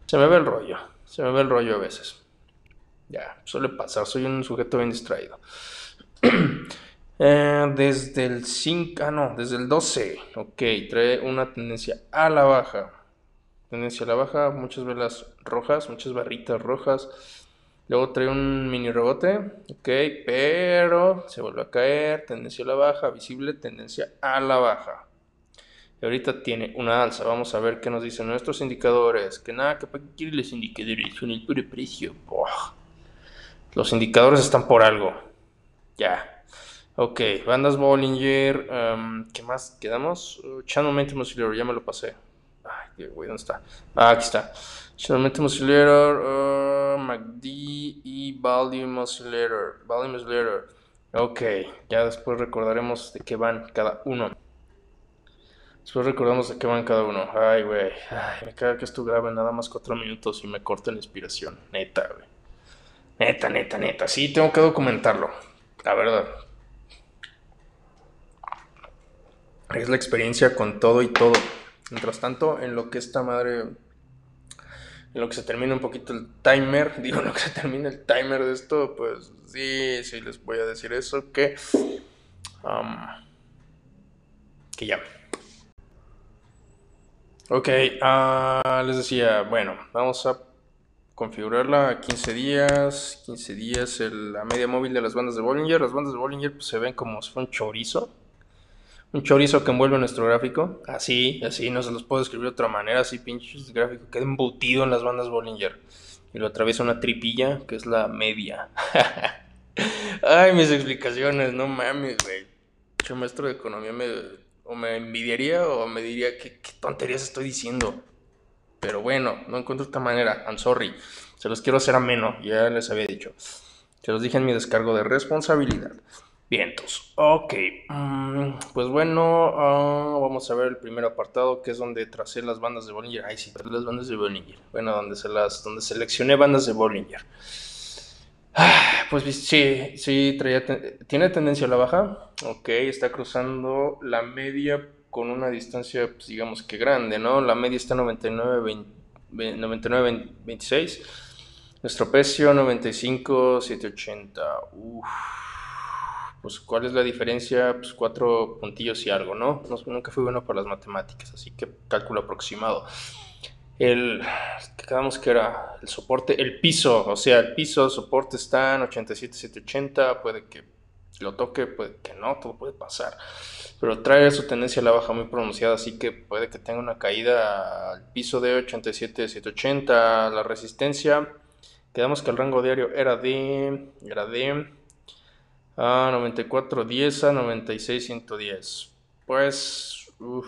Se me ve el rollo. Se me ve el rollo a veces. Ya, suele pasar. Soy un sujeto bien distraído. [CLEARS THROAT] eh, desde el 5... Ah, no, desde el 12. Ok, trae una tendencia a la baja. Tendencia a la baja, muchas velas rojas, muchas barritas rojas Luego trae un mini rebote, ok, pero se vuelve a caer, tendencia a la baja, visible, tendencia a la baja. Y ahorita tiene una alza, vamos a ver qué nos dicen nuestros indicadores. Que nada, que para qué quieren los indicadores, son el puro precio. Los indicadores están por algo. Ya. Ok, bandas Bollinger, um, ¿qué más quedamos? Uh, channel Momentum Oscillator, ya me lo pasé. Güey, ¿dónde está? Ah, aquí está. Channel Momentum Oscillator, MACD y Volume Oscillator. Volume Oscillator. Ok, ya después recordaremos de qué van cada uno. Después recordamos de qué van cada uno. Ay, güey. me caga que esto grabe nada más cuatro minutos y me corte la inspiración. Neta, güey. Neta, neta, neta. Sí, tengo que documentarlo. La verdad. Es la experiencia con todo y todo. Mientras tanto, en lo que esta madre en lo que se termina un poquito el timer, [LAUGHS] digo, en lo que se termina el timer de esto, pues sí, sí les voy a decir eso, que... que ya. Ok, uh, les decía, bueno, vamos a configurarla a 15 días, 15 días la media móvil de las bandas de Bollinger. Las bandas de Bollinger pues, se ven como si fuera un chorizo un chorizo que envuelve nuestro gráfico. Así, así, no se los puedo escribir de otra manera, así pinches gráfico, queda embutido en las bandas Bollinger. Y lo atraviesa una tripilla, que es la media. [LAUGHS] Ay, mis explicaciones, no mames, güey. Yo maestro de economía me, o me envidiaría o me diría qué, qué tonterías estoy diciendo. Pero bueno, no encuentro otra manera. I'm sorry. Se los quiero hacer ameno, ya les había dicho. Se los dije en mi descargo de responsabilidad. Vientos. Ok. Mm, pues bueno, ah, vamos a ver el primer apartado que es donde tracé las bandas de Bollinger. Ay, sí, las bandas de Bollinger. Bueno, donde, se las, donde seleccioné bandas de Bollinger. Ah, pues sí, sí, tiene tendencia a la baja. Ok, está cruzando la media con una distancia, pues, digamos que grande, ¿no? La media está 99, 99 26. Nuestro precio 95, 780. Uff pues ¿cuál es la diferencia? Pues cuatro puntillos y algo, ¿no? nunca fui bueno para las matemáticas, así que cálculo aproximado. El, quedamos que era el soporte, el piso, o sea, el piso, soporte está en 87,780, puede que lo toque, puede que no, todo puede pasar. Pero trae su tendencia a la baja muy pronunciada, así que puede que tenga una caída al piso de 87,780. La resistencia, quedamos que el rango diario era de, era de a 94, 10 a 96, 110. Pues, uff.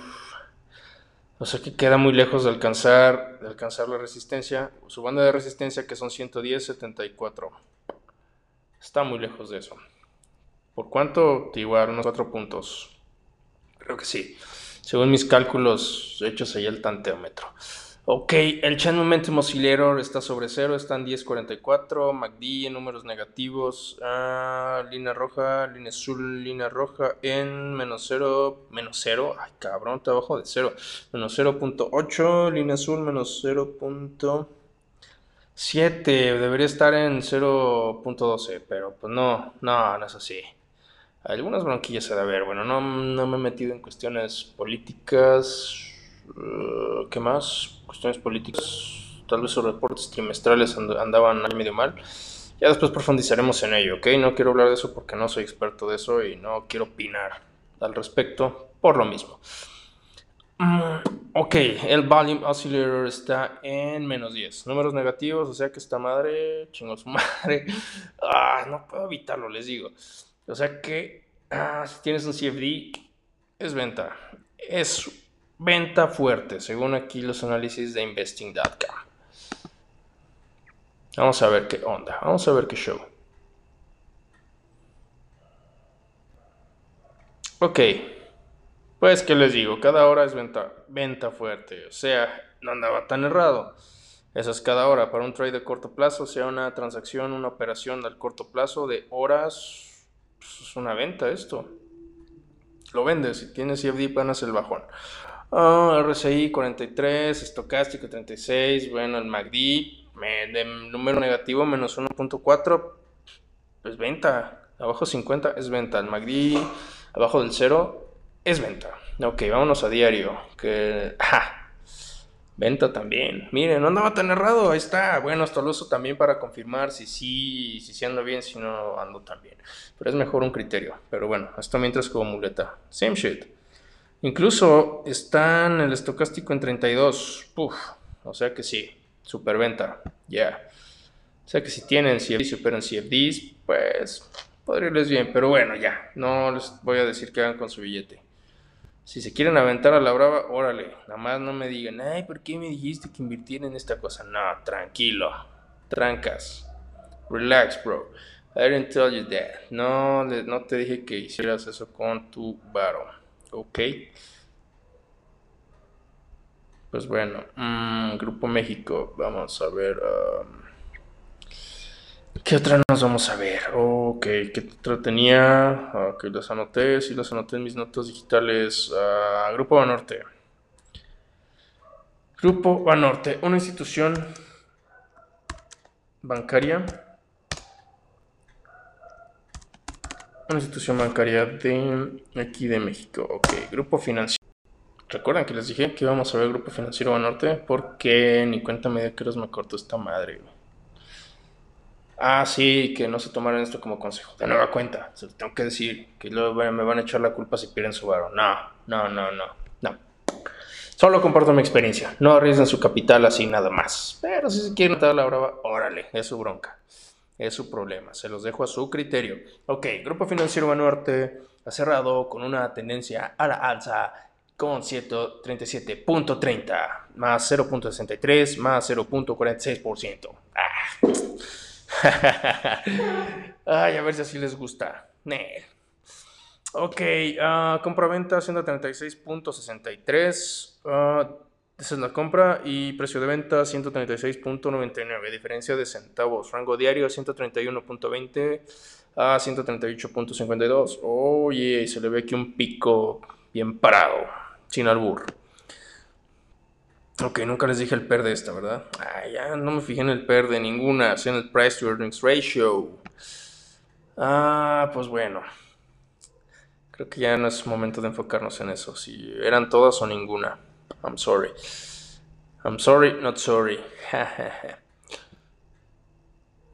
O sea que queda muy lejos de alcanzar, de alcanzar la resistencia. Su banda de resistencia que son 110, 74. Está muy lejos de eso. ¿Por cuánto? Igual, unos 4 puntos. Creo que sí. Según mis cálculos hechos ahí el tanteómetro. Ok, el Channel Momentum Oscillator está sobre cero, está en 10.44, MACD en números negativos, ah, línea roja, línea azul, línea roja en menos 0, menos 0, ay cabrón, está abajo de 0, menos 0.8, línea azul menos 0.7, debería estar en 0.12, pero pues no, no, no es así. Algunas bronquillas de haber. Bueno, no, no me he metido en cuestiones políticas. Uh, ¿Qué más? Cuestiones políticas. Tal vez sus reportes trimestrales andaban medio mal. Ya después profundizaremos en ello, ¿ok? No quiero hablar de eso porque no soy experto de eso y no quiero opinar al respecto por lo mismo. Mm, ok, el volume oscillator está en menos 10. Números negativos, o sea que esta madre, chingo su [LAUGHS] madre. Ah, no puedo evitarlo, les digo. O sea que ah, si tienes un CFD, es venta. Es venta fuerte, según aquí los análisis de investing.com. Vamos a ver qué onda, vamos a ver qué show. Ok. Pues, ¿qué les digo? Cada hora es venta, venta fuerte. O sea, no andaba tan errado. Eso es cada hora. Para un trade de corto plazo, sea una transacción, una operación al corto plazo de horas, pues, es una venta esto. Lo vendes. Si tienes CFD, panas el bajón. Ah, RSI 43, estocástico 36, bueno, el MACD, de número negativo menos 1.4, pues venta. Abajo 50 es venta. El MACD abajo del 0 es venta. Ok, vámonos a diario. Que. Venta también. Miren, no andaba tan errado. Ahí está. Bueno, hasta lo uso también para confirmar si sí, si ando bien, si no ando tan bien. Pero es mejor un criterio. Pero bueno, esto mientras como muleta. Same shit. Incluso está en el estocástico en 32. Puf. O sea que sí. Superventa. Ya. O sea que si tienen CFDs, superan CFDs, pues podría irles bien. Pero bueno, ya. No les voy a decir que hagan con su billete. Si se quieren aventar a la brava, órale. Nada más no me digan, ay, ¿por qué me dijiste que invirtiera en esta cosa? No, tranquilo. Trancas. Relax, bro. I didn't tell you that. No, no te dije que hicieras eso con tu varo. ¿Ok? Pues bueno, mm, Grupo México. Vamos a ver. Um, ¿Qué otra nos vamos a ver? Ok, ¿qué otra tenía? Ok, las anoté, sí las anoté en mis notas digitales. Uh, Grupo Banorte. Grupo Banorte, una institución bancaria. Una institución bancaria de aquí de México. Ok, Grupo Financiero. Recuerdan que les dije que íbamos a ver Grupo Financiero Banorte porque ni cuenta me dio que me cortó esta madre, Ah, sí, que no se tomaran esto como consejo. De nueva cuenta, se lo tengo que decir. Que luego me van a echar la culpa si pierden su varo. No, no, no, no, no. Solo comparto mi experiencia. No arriesguen su capital así nada más. Pero si se quieren dar la brava, órale, es su bronca. Es su problema. Se los dejo a su criterio. Ok, Grupo Financiero Banorte ha cerrado con una tendencia a la alza con 137.30 más 0.63 más 0.46%. Ah. [LAUGHS] Ay, a ver si así les gusta. Ok, uh, compra-venta 136.63. Uh, esa es la compra y precio de venta 136.99, diferencia de centavos. Rango diario 131.20 a 138.52. Oye, se le ve aquí un pico bien parado, sin albur. Ok, nunca les dije el PER de esta, ¿verdad? Ah, ya no me fijé en el PER de ninguna, en el Price to Earnings Ratio. Ah, pues bueno. Creo que ya no es momento de enfocarnos en eso. Si eran todas o ninguna. I'm sorry. I'm sorry, not sorry. [LAUGHS]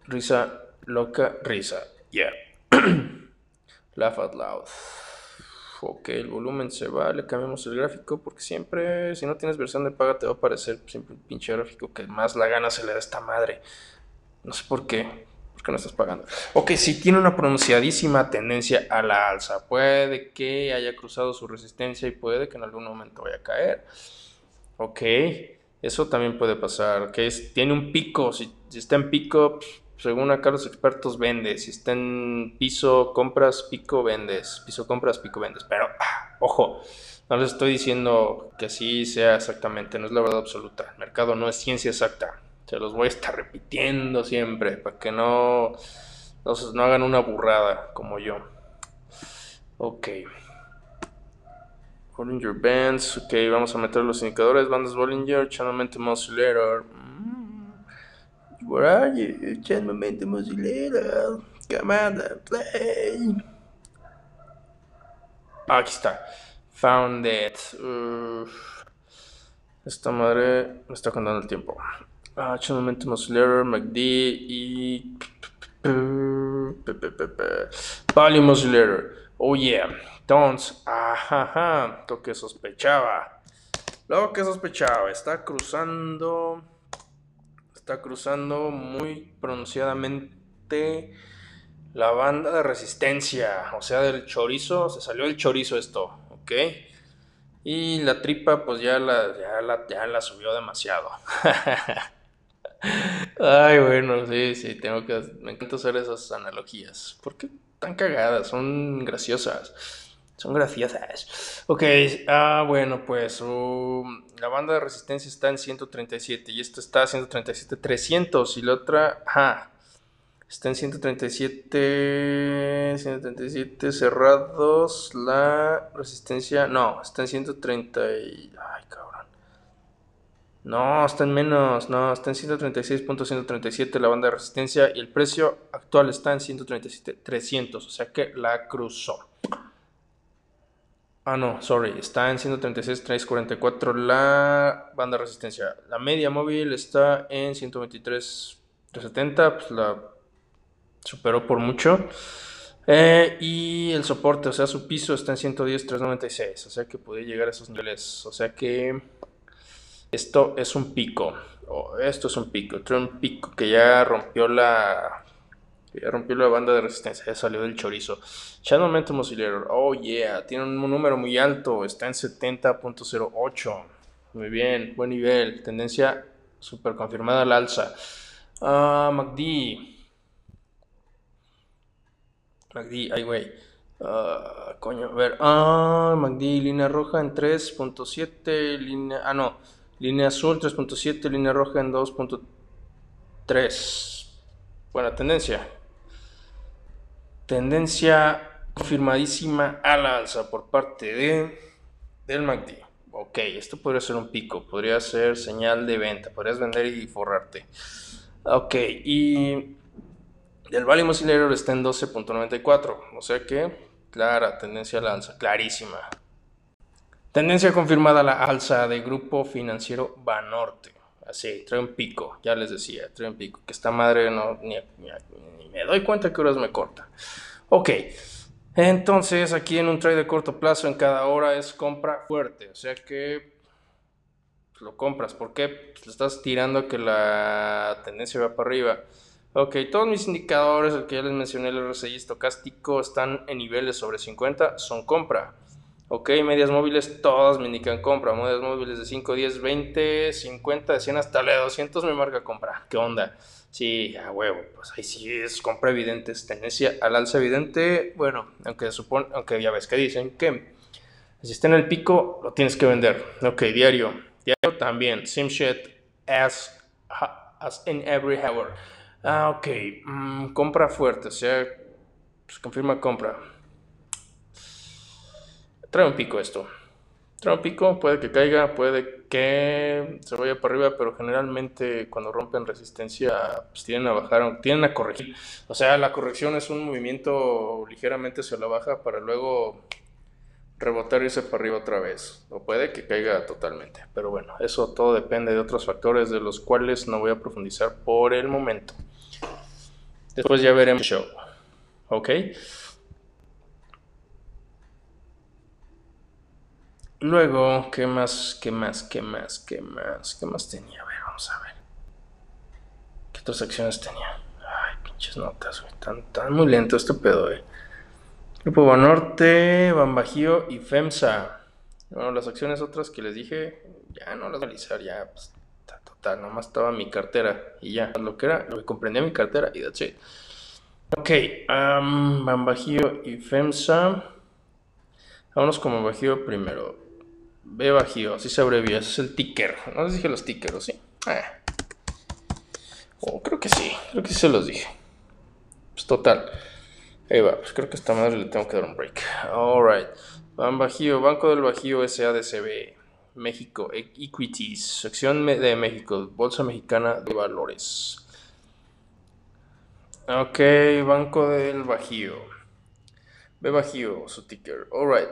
risa, loca, risa. Yeah. [CLEARS THROAT] Laugh out loud ok, el volumen se va, le cambiamos el gráfico, porque siempre, si no tienes versión de paga, te va a aparecer siempre un pinche gráfico que más la gana se le da a esta madre. No sé por qué, porque no estás pagando. Ok, si tiene una pronunciadísima tendencia a la alza, puede que haya cruzado su resistencia y puede que en algún momento vaya a caer. Ok, eso también puede pasar, ok, tiene un pico, si, está en pico, según acá los expertos, vende. Si está en piso, compras, pico, vendes. Piso, compras, pico, vendes. Pero, ah, ojo, no les estoy diciendo que así sea exactamente, no es la verdad absoluta. El mercado no es ciencia exacta. Se los voy a estar repitiendo siempre para que no, no, no hagan una burrada como yo. Ok. Bollinger Bands. Ok, vamos a meter los indicadores. Bandas Bollinger, Channel Momentum Oscillator. Where are you? Channel Momentum Oscillator. Come on, play. aquí está. Found it. esta madre me está contando el tiempo. Ah, Momentum Oscillator, MACD y. Volume Oscillator. Oh yeah. Entonces, ajá, lo que sospechaba. Lo que sospechaba. Está cruzando. Está cruzando muy pronunciadamente la banda de resistencia. O sea, del chorizo. Se salió el chorizo esto. Ok. Y la tripa, pues ya la, ya la, ya la subió demasiado. [LAUGHS] Ay, bueno, sí, sí, tengo que. Me encanta hacer esas analogías. Porque están cagadas, son graciosas. Son graciosas. Ok, ah, bueno, pues la banda de resistencia está en 137 y esta está en 137, 300 y la otra, ajá, está en 137, 137 cerrados. La resistencia, no, está en 130 y, ay, cabrón. No, está en menos, no, está en 136.137 la banda de resistencia y el precio actual está en 137.300, o sea que la cruzó. Ah, no, sorry, está en 136.344 la banda de resistencia. La media móvil está en 123.370, pues la superó por mucho. Eh, y el soporte, o sea, su piso está en 110.396, o sea que puede llegar a esos niveles, o sea que... Esto es un pico. esto es un pico. Otro un pico que ya rompió la. Ya rompió la banda de resistencia. Ya salió del chorizo. Channel Momentum Oscillator. Oh yeah. Tiene un número muy alto. Está en 70.08. Muy bien. Buen nivel. Tendencia super confirmada al alza. Ah, MACD. MACD. Ay, güey. Ah, coño, a ver. Ah, MACD, línea roja en 3.7. Línea. Ah, no. Línea azul 3.7, línea roja en 2.3. Buena tendencia. Tendencia confirmadísima a la alza por parte de, del MACD. Ok, esto podría ser un pico, podría ser señal de venta, podrías vender y forrarte. Ok, y el Volume Oscillator está en 12.94, o sea que clara tendencia a la alza, clarísima. Tendencia confirmada la alza de grupo financiero Banorte. Así, trae un pico, ya les decía, trae un pico. Que esta madre ni, me doy cuenta que horas me corta. Ok, entonces aquí en un trade de corto plazo en cada hora es compra fuerte. O sea que lo compras. ¿Por qué? Pues estás tirando que la tendencia va para arriba. Ok, todos mis indicadores, el que ya les mencioné, el RSI estocástico, están en niveles sobre 50, son compra. Ok, medias móviles todas me indican compra. Medias móviles de 5, 10, 20, 50, de 100 hasta la 200 me marca compra. ¿Qué onda? Sí, a huevo, pues ahí sí es compra evidente, es tendencia al alza evidente. Bueno, aunque supone, aunque ya ves que dicen que si está en el pico, lo tienes que vender. Ok, diario. Diario también. Same shit as, as in every hour. Ah, ok. Mm, compra fuerte, o sea, pues confirma compra. Trae un pico esto. Trae un pico, puede que caiga, puede que se vaya para arriba, pero generalmente cuando rompen resistencia, pues tienen a bajar, tienen a corregir. O sea, la corrección es un movimiento ligeramente hacia la baja para luego rebotar y irse para arriba otra vez. O puede que caiga totalmente. Pero bueno, eso todo depende de otros factores de los cuales no voy a profundizar por el momento. Después ya veremos el show. ¿Ok? Luego, ¿qué más? ¿Qué más? ¿Qué más? ¿Qué más? ¿Qué más tenía? A ver, vamos a ver. ¿Qué otras acciones tenía? Ay, pinches notas, güey. Tan, tan muy lento este pedo, güey. Grupo Banorte, Bambajío y FEMSA. Bueno, las acciones otras que les dije, ya no las voy a analizar, ya, pues, total, nomás estaba mi cartera y ya, lo que era, lo que comprendía mi cartera y that's it. Ok, um, Bambajío y FEMSA. Vámonos con Bambajío primero. B bajío, así se abrevia, ese es el ticker. No les dije los tickers, ¿sí? Eh. Oh, creo que sí, creo que sí se los dije. Pues total. Ahí va, pues creo que a esta madre le tengo que dar un break. Alright. Ban Bajío, Banco del Bajío SADCB, México, Equities, sección de México, Bolsa Mexicana de Valores. Ok, Banco del Bajío. B Bajío, su ticker. Alright.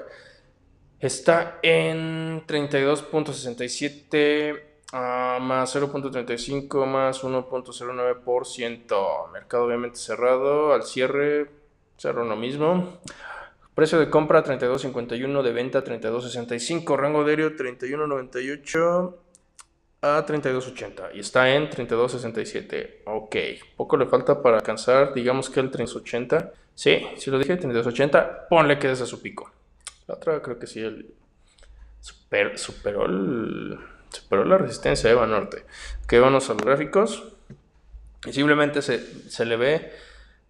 Está en 32.67 ah, más 0.35 más 1.09%. Mercado obviamente cerrado. Al cierre cerró lo mismo. Precio de compra 32.51, de venta 32.65, rango de aéreo 31.98 a 32.80 y está en 32.67. Ok, poco le falta para alcanzar, digamos que el 32.80. Sí, si lo dije, 32.80, ponle que es a su pico. La otra creo que sí, el super, superó, superó la resistencia de Norte. Que vamos a los gráficos. Y simplemente se, se, le ve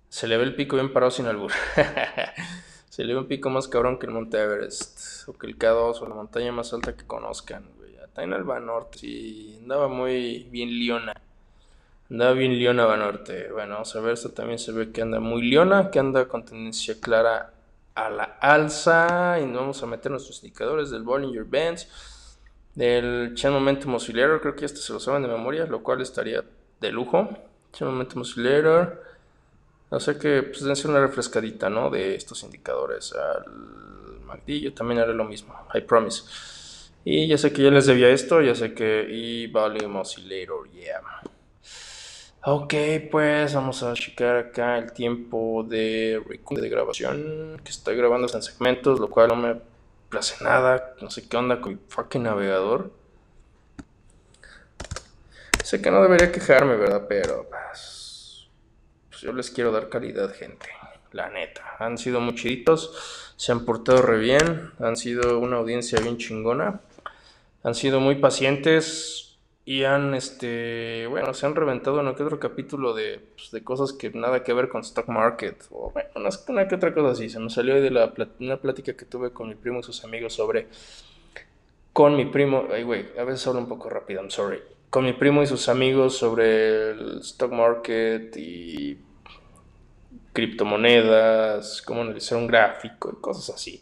se le ve el pico bien parado sin albur. [LAUGHS] se le ve un pico más cabrón que el Monte Everest. O que el K2 o la montaña más alta que conozcan. Está en el Banorte. Sí, andaba muy bien leona. Andaba bien leona Banorte. Bueno, vamos a ver, esto también se ve que anda muy leona, que anda con tendencia clara a la alza. Y vamos a meter nuestros indicadores del Bollinger Bands, del Channel Momentum Oscillator. Creo que este se lo saben de memoria, lo cual estaría de lujo. Channel Momentum Oscillator. Sea que pues deben ser una refrescadita, ¿no? De estos indicadores. Al MACD yo también haré lo mismo. I promise. Y ya sé que ya les debía esto, ya sé que... Y Volume Oscillator, yeah. Ok, pues vamos a checar acá el tiempo de, de grabación, que estoy grabando en segmentos, lo cual no me place nada, no sé qué onda con mi fucking navegador. Sé que no debería quejarme, ¿verdad? Pero pues, pues yo les quiero dar calidad, gente. La neta. Han sido muy chiditos, se han portado re bien, han sido una audiencia bien chingona han sido muy pacientes y han, este, bueno, se han reventado en otro capítulo de, pues, de cosas que nada que ver con stock market, o bueno, una, que otra cosa así. Se me salió de la, una plática que tuve con mi primo y sus amigos sobre, con mi primo, ay güey, a veces hablo un poco rápido, I'm sorry, con mi primo y sus amigos sobre el stock market y criptomonedas, cómo analizar un gráfico y cosas así.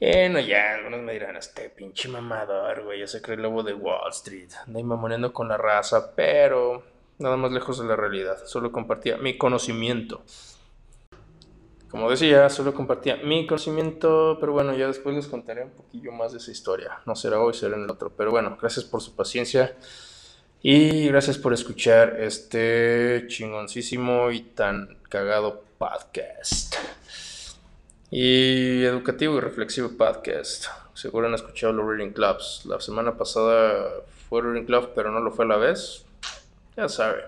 Bueno, ya, algunos me dirán, este pinche mamador, güey, ya se cree el lobo de Wall Street. Anda mamoneando con la raza, pero nada más lejos de la realidad. Solo compartía mi conocimiento. Como decía, solo compartía mi conocimiento, pero bueno, ya después les contaré un poquillo más de esa historia. No será hoy, será en el otro. Pero bueno, gracias por su paciencia y gracias por escuchar este chingoncísimo y tan cagado podcast y educativo y reflexivo podcast. Seguro han escuchado los Reading Clubs. La semana pasada fue Reading Club, pero no lo fue a la vez. Ya sabe.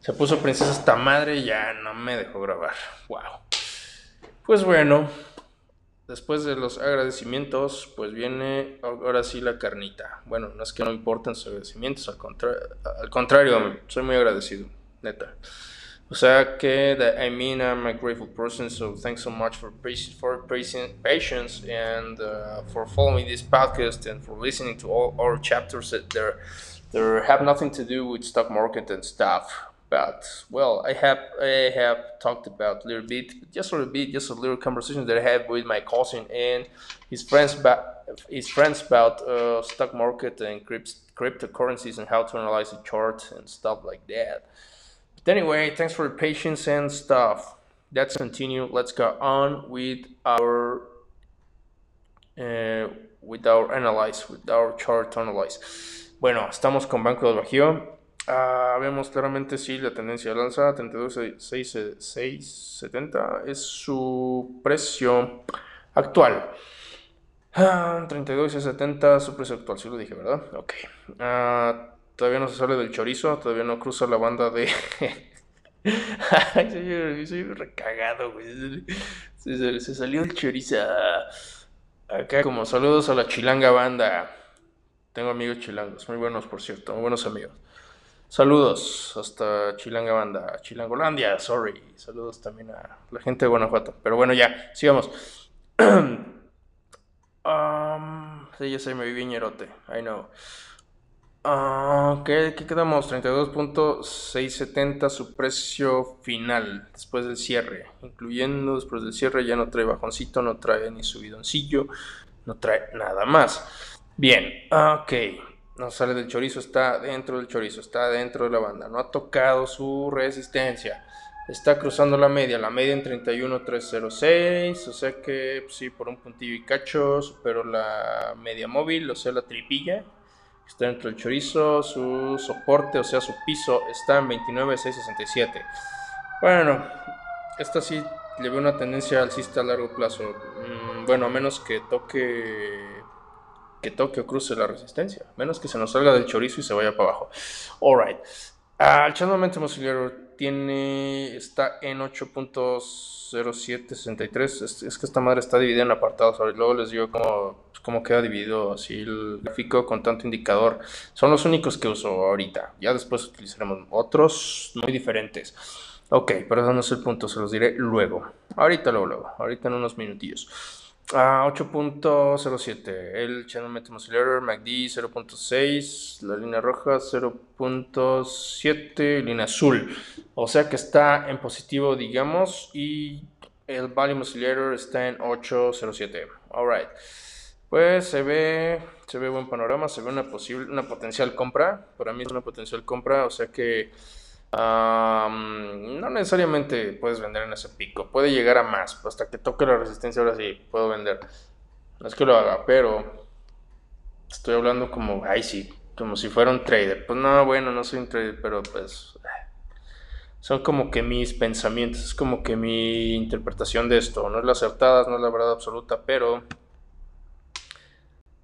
Se puso princesa esta madre y ya no me dejó grabar. Wow. Pues bueno, después de los agradecimientos, pues viene ahora sí la carnita. Bueno, no es que no importen sus agradecimientos, al, al contrario, soy muy agradecido, neta. O that I mean I'm a grateful person. So thanks so much for for patience and uh, for following this podcast and for listening to all our chapters that there there have nothing to do with stock market and stuff. But well, I have I have talked about a little bit, just a little bit, just a little conversation that I had with my cousin and his friends about his friends about uh, stock market and crypt- cryptocurrencies and how to analyze the chart and stuff like that. But anyway, thanks for your patience and stuff. Let's continue. Let's go on with our uh, with our analyze, with our chart analyze. Bueno, estamos con Banco del Bajío. Uh, vemos claramente sí la tendencia de lanza 32.670 es su precio actual. Uh, 32.670 su precio actual, sí lo dije, ¿verdad? Ok. Uh, Todavía no se sale del chorizo, todavía no cruza la banda de. [LAUGHS] Soy, recagado, güey. Se, salió el chorizo. Acá, como saludos a la chilanga banda. Tengo amigos chilangos, muy buenos, por cierto, muy buenos amigos. Saludos hasta Chilanga Banda, Chilangolandia, sorry. Saludos también a la gente de Guanajuato. Pero bueno, ya, sigamos. [CLEARS THROAT] um, sí, ya sé, me vi ñerote, I know. Ah, ¿qué, quedamos? 32.670 su precio final después del cierre. Incluyendo después del cierre ya no trae bajoncito, no trae ni subidoncillo, no trae nada más. Bien, ok. No sale del chorizo, está dentro del chorizo, está dentro de la banda. No ha tocado su resistencia. Está cruzando la media, la media en 31.306, o sea que pues, sí, por un puntillo y cacho superó la media móvil, o sea, la tripilla. Está dentro del chorizo, su soporte, o sea, su piso está en 29.667. Bueno, esta sí le veo una tendencia alcista a largo plazo. Mm, bueno, a menos que toque que toque o cruce la resistencia. Menos que se nos salga del chorizo y se vaya para abajo. Alright. Ah, el channel momentum tiene, está en 8.0763. Es, es, que esta madre está dividida en apartados. Luego les digo cómo, pues, cómo queda dividido así el gráfico con tanto indicador. Son los únicos que uso ahorita. Ya después utilizaremos otros muy diferentes. Ok, pero eso no es el punto, se los diré luego. Ahorita, luego, luego. Ahorita en unos minutillos. A 8.07, el channel momentum oscillator, MACD 0.6, la línea roja 0.7, línea azul. O sea que está en positivo, digamos, y el volume oscillator está en 8.07. Alright. Pues se ve, se ve buen panorama, se ve una posible, una potencial compra. Para mí es una potencial compra, o sea que no necesariamente puedes vender en ese pico, puede llegar a más, hasta que toque la resistencia ahora sí puedo vender. No es que lo haga, pero estoy hablando como, ay sí, como si fuera un trader. Pues no, bueno, no soy un trader, pero pues son como que mis pensamientos, es como que mi interpretación de esto. No es la acertada, no es la verdad absoluta, pero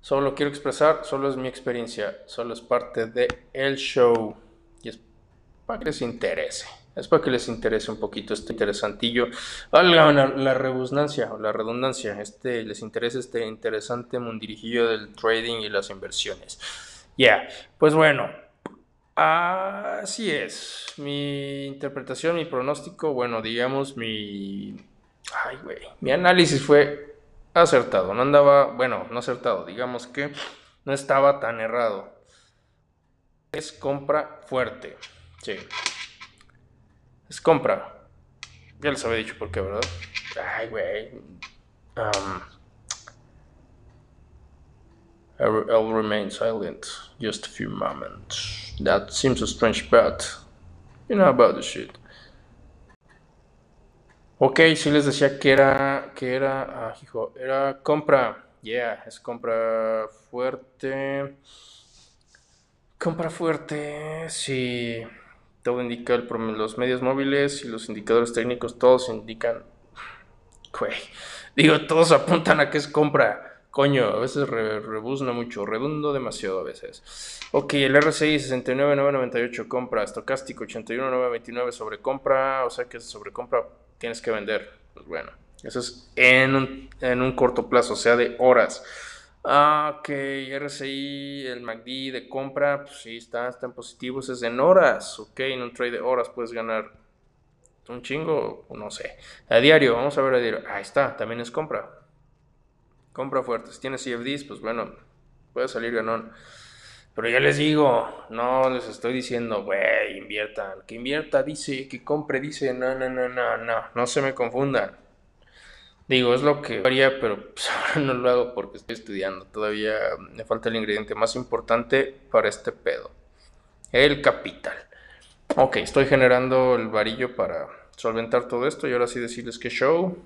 solo quiero expresar, solo es mi experiencia, solo es parte de show para que les interese. Es para que les interese un poquito este interesantillo. la, la rebusnancia o la redundancia. Este, les interesa este interesante mundirijillo del trading y las inversiones. Ya, pues bueno, así es. Mi interpretación, mi pronóstico, bueno, digamos, mi. Ay, güey. Mi análisis fue acertado. No andaba, bueno, no acertado. Digamos que no estaba tan errado. Es compra fuerte. Sí. Es compra. Ya les había dicho por qué, ¿verdad? Ay, güey. Um, I'll remain silent just a few moments. That seems a strange bet. You know about the shit. Ok, sí les decía que era, que era, ah, hijo, era compra. Yeah, es compra fuerte. Compra fuerte, sí todo indica el, los medios móviles y los indicadores técnicos, todos indican, güey, digo, todos apuntan a que es compra. Coño, a veces rebuzna mucho, redundo demasiado a veces. Ok, el RSI 69998 compra, estocástico 81929 sobre compra, o sea que sobre compra tienes que vender. Pues bueno, eso es en un, en un corto plazo, o sea, de horas. Ah, ok, RSI, el MACD de compra, pues sí, está, están positivos, es en horas, ok, en un trade de horas puedes ganar un chingo, no sé, a diario, vamos a ver a diario, ahí está, también es compra, compra fuerte, si tienes CFDs, pues bueno, puede salir ganón, pero ya les digo, no les estoy diciendo, güey, inviertan, que invierta dice, que compre dice, no, no, no, no, no, no se me confundan. Digo, es lo que haría, pero pues, [LAUGHS] no lo hago porque estoy estudiando. Todavía me falta el ingrediente más importante para este pedo. El capital. Ok, estoy generando el varillo para solventar todo esto y ahora sí decirles que show.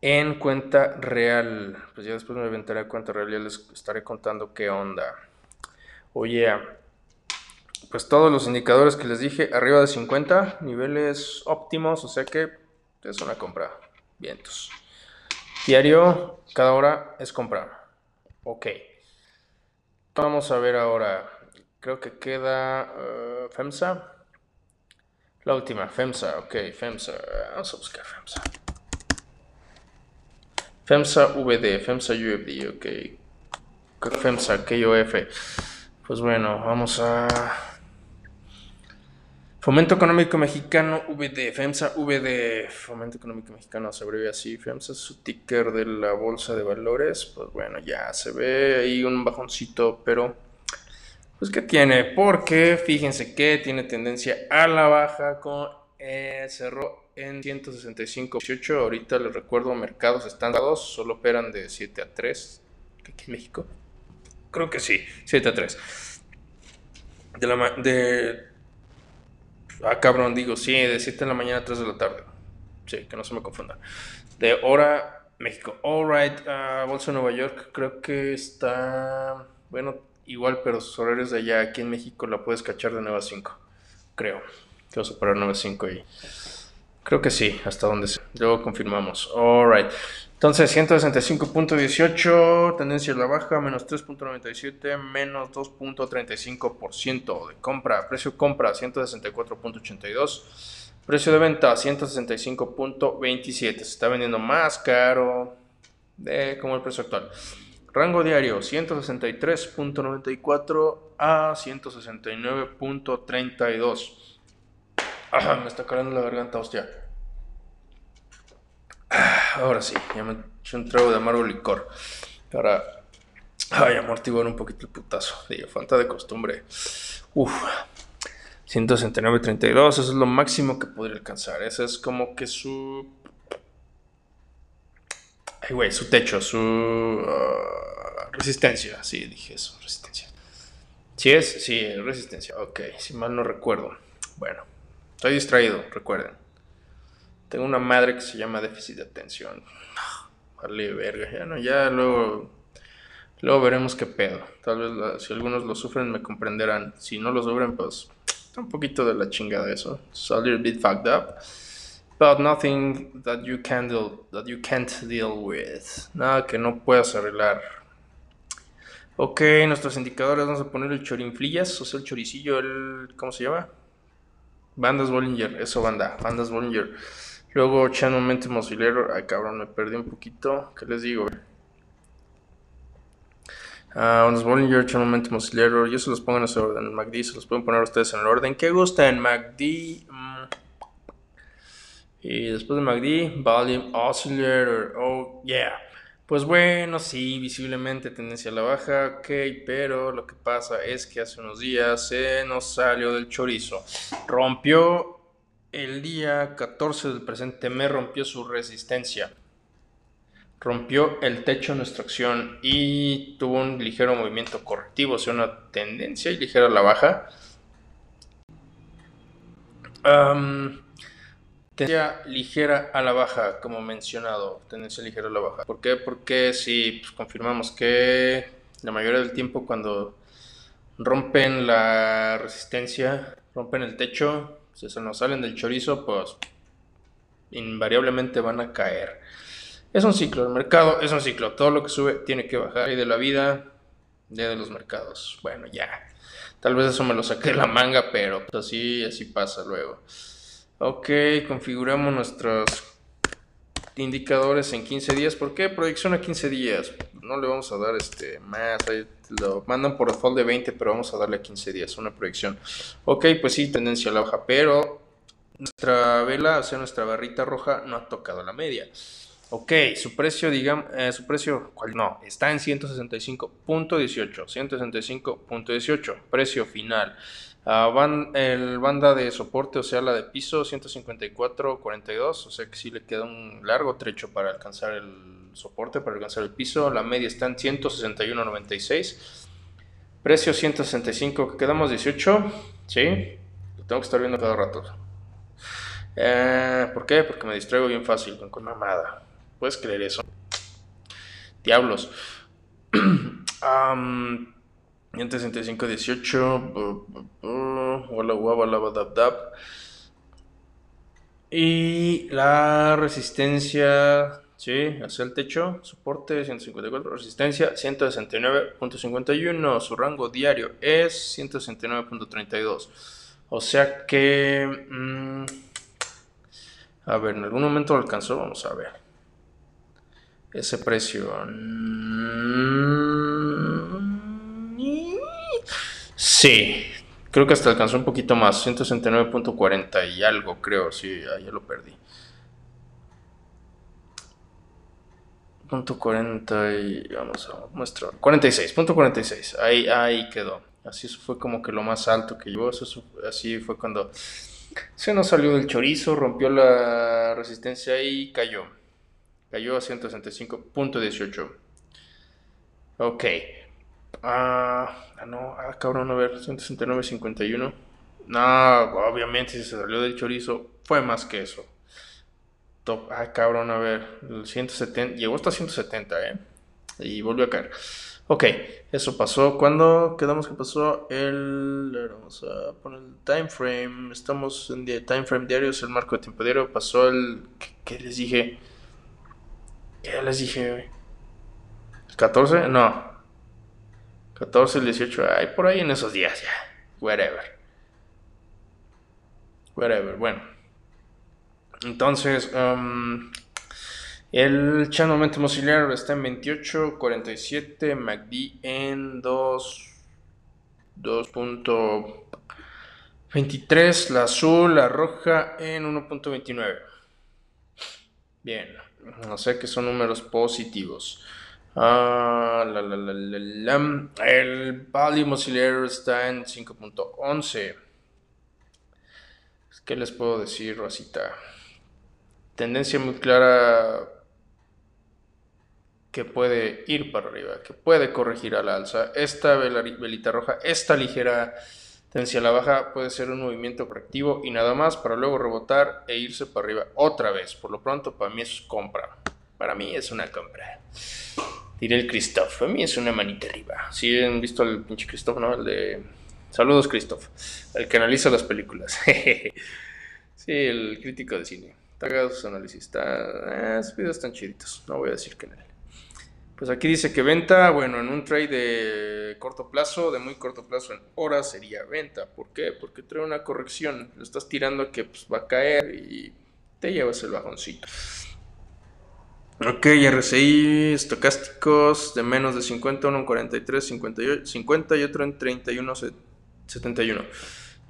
En cuenta real. Pues ya después me inventaré a cuenta real y les estaré contando qué onda. Oye, pues todos los indicadores que les dije, arriba de 50, niveles óptimos, o sea que es una compra Vientos. Diario, cada hora es comprar. Ok. Vamos a ver ahora. Creo que queda uh, FEMSA. La última, FEMSA. Ok, FEMSA. Vamos a buscar FEMSA. FEMSA VD, FEMSA UFD. Ok. FEMSA KOF. Pues bueno, vamos a Fomento Económico Mexicano, VD, FEMSA, VD, Fomento Económico Mexicano se abrevia así, FEMSA su ticker de la bolsa de valores, pues bueno, ya se ve ahí un bajoncito, pero pues ¿qué tiene? Porque fíjense que tiene tendencia a la baja con eh, cerró en 165.18, ahorita les recuerdo, mercados están dados, solo operan de 7 a 3, aquí en México, creo que sí, 7 a 3. De la, de Ah, cabrón, digo, sí, de 7 de la mañana a 3 de la tarde. Sí, que no se me confunda. De hora México. Alright, uh, Bolsa de Nueva York creo que está, bueno, igual, pero sus horarios de allá, aquí en México la puedes cachar de 9 a 5. Creo. Te vas a parar 9 a 5 ahí. Creo que sí, hasta donde sea. Luego confirmamos. Alright. Entonces, 165.18, tendencia a la baja, menos 3.97, menos 2.35% de compra. Precio compra, 164.82. Precio de venta, 165.27. Se está vendiendo más caro de como el precio actual. Rango diario, 163.94 a 169.32. [CLEARS THROAT] me está calando la garganta, hostia. Ahora sí, ya me eché un trago de amargo licor para ay, amortiguar un poquito el putazo. Digo, falta de costumbre. Uf, 169.32, eso es lo máximo que podría alcanzar. Ese es como que su. Ay, güey, su techo, su. Uh, resistencia. Sí, dije eso, resistencia. ¿Sí es? Sí, resistencia. Ok, si mal no recuerdo. Bueno, estoy distraído, recuerden. Tengo una madre que se llama déficit de atención. [SIGHS] Vale, verga. Ya, no, ya luego. Luego veremos qué pedo. Tal vez si algunos lo sufren me comprenderán. Si no lo sufren, pues [TSK] un poquito de la chingada eso. It's a little bit fucked up. But nothing that you can deal, that you can't deal with. Nada que no puedas arreglar. Ok, nuestros indicadores vamos a poner el chorinflillas, o sea, el choricillo, el. ¿Cómo se llama? Bandas Bollinger, eso banda, bandas Bollinger. Luego Channel Momentum Oscillator. Ay, cabrón, me perdí un poquito. ¿Qué les digo? Uh, unos Bollinger, Momentum Oscillator. Yo se los pongo en ese orden. MACD se los pueden poner ustedes en el orden que gusten. MACD. Mm. Y después de MACD, Volume Oscillator. Oh, yeah. Pues bueno, sí, visiblemente tendencia a la baja, ok, pero lo que pasa es que hace unos días se nos salió del chorizo. Rompió el día 14 del presente mes rompió su resistencia. Rompió el techo de nuestra acción y tuvo un ligero movimiento correctivo, o sea, una tendencia ligera a la baja. tendencia ligera a la baja, como mencionado, tendencia ligera a la baja. ¿Por qué? Porque si pues, confirmamos que la mayoría del tiempo cuando rompen la resistencia, rompen el techo, si se nos salen del chorizo, pues invariablemente van a caer. Es un ciclo, el mercado es un ciclo, todo lo que sube tiene que bajar. Y de la vida, de los mercados. Bueno, ya. Tal vez eso me lo saqué de la manga, pero pues así, así pasa luego. Ok, configuramos nuestros indicadores en 15 días. ¿Por qué? Proyección a 15 días. No le vamos a dar este más. lo mandan por default de 20, pero vamos a darle a 15 días una proyección. Ok, pues sí, tendencia a la baja, pero nuestra vela, o sea, nuestra barrita roja no ha tocado la media. Ok, su precio, digamos, eh, su precio, ¿cuál? No, está en 165.18, 165.18, precio final. Uh, el banda de soporte, o sea, la de piso 154.42, o sea que sí le queda un largo trecho para alcanzar el soporte, para alcanzar el piso. La media está en 161.96. Precio 165, quedamos 18, ¿sí? Lo tengo que estar viendo cada rato. Eh, ¿Por qué? Porque me distraigo bien fácil con, con mamada. ¿Puedes creer eso? Diablos. [CLEARS THROAT] um, 165, 18. Y la resistencia, sí, hacia el techo, soporte 154, resistencia 169.51, su rango diario es 169.32. O sea que, mm, a ver, en algún momento lo alcanzó, vamos a ver. Ese precio. Sí, creo que hasta alcanzó un poquito más, 169.40 y algo, creo, sí, ya, lo perdí. Punto 40 y vamos a mostrar 46, punto 46, ahí, ahí quedó. Así fue como que lo más alto que llegó, así fue cuando se nos salió del chorizo, rompió la resistencia y cayó. Cayó a 165.18. Ok. Ah, ah, no, ah, cabrón, a ver, 169.51. No, obviamente si se salió del chorizo, fue más que eso. Top, ay cabrón, a ver, el 170, llegó hasta 170, ¿eh? Y volvió a caer. Ok, eso pasó. ¿Cuándo quedamos que pasó? El. Vamos a poner el time frame. Estamos en el time frame diario, es el marco de tiempo diario. Pasó el. ¿Qué, les dije? ¿Qué les dije? ¿El 14? No. 14, el 18. Ay, por ahí en esos días ya. Whatever. Whatever. Bueno. Entonces, um, el channel momentum auxiliar está en 28, 47, MACD en 2, 2.23, la azul, la roja en 1.29. Bien, no sé que son números positivos. Ah, la, la, la, el auxiliar está en 5.11. ¿Qué les puedo decir, Rosita? Tendencia muy clara que puede ir para arriba, que puede corregir al alza. Esta velita roja, esta ligera tendencia a la baja puede ser un movimiento correctivo y nada más para luego rebotar e irse para arriba otra vez. Por lo pronto, para mí es compra. Para mí es una compra. Diré el Christoph. Para mí es una manita arriba. Si han visto al pinche Christoph, ¿no? El de. Saludos, Christoph. El que analiza las películas. [LAUGHS] sí, el crítico de cine. Está sus análisis. Está. Eh, sus videos están chiditos. No voy a decir que no. Pues aquí dice que venta, bueno, en un trade de corto plazo, de muy corto plazo en horas, sería venta. ¿Por qué? Porque trae una corrección. Lo estás tirando que pues, va a caer y te llevas el bajoncito. Ok, RSI, estocásticos de menos de 50, uno en 43, 58, 50 y otro en 31, 71.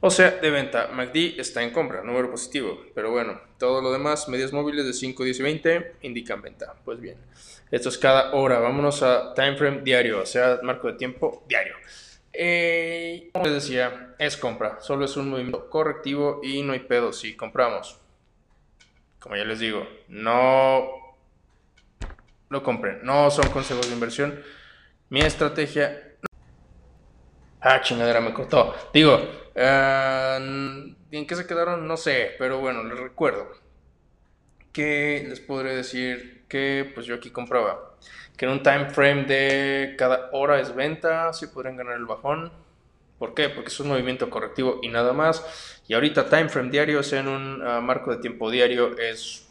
O sea, de venta. MACD está en compra, número positivo. Pero bueno, todo lo demás, medias móviles de 5, 10 y 20, indican venta. Pues bien. Esto es cada hora. Vámonos a time frame diario, o sea, marco de tiempo diario. Eh, como les decía, es compra. Solo es un movimiento correctivo y no hay pedo si compramos. Como ya les digo, no lo compren. No son consejos de inversión. Mi estrategia... Ah, chingadera, me cortó. Digo, eh, ¿en qué se quedaron? No sé, pero bueno, les recuerdo que les podré decir que pues yo aquí compraba. Que en un time frame de cada hora es venta, si podrían ganar el bajón. ¿Por qué? Porque es un movimiento correctivo y nada más. Y ahorita time frame diario, o sea, en un ah, marco de tiempo diario, es,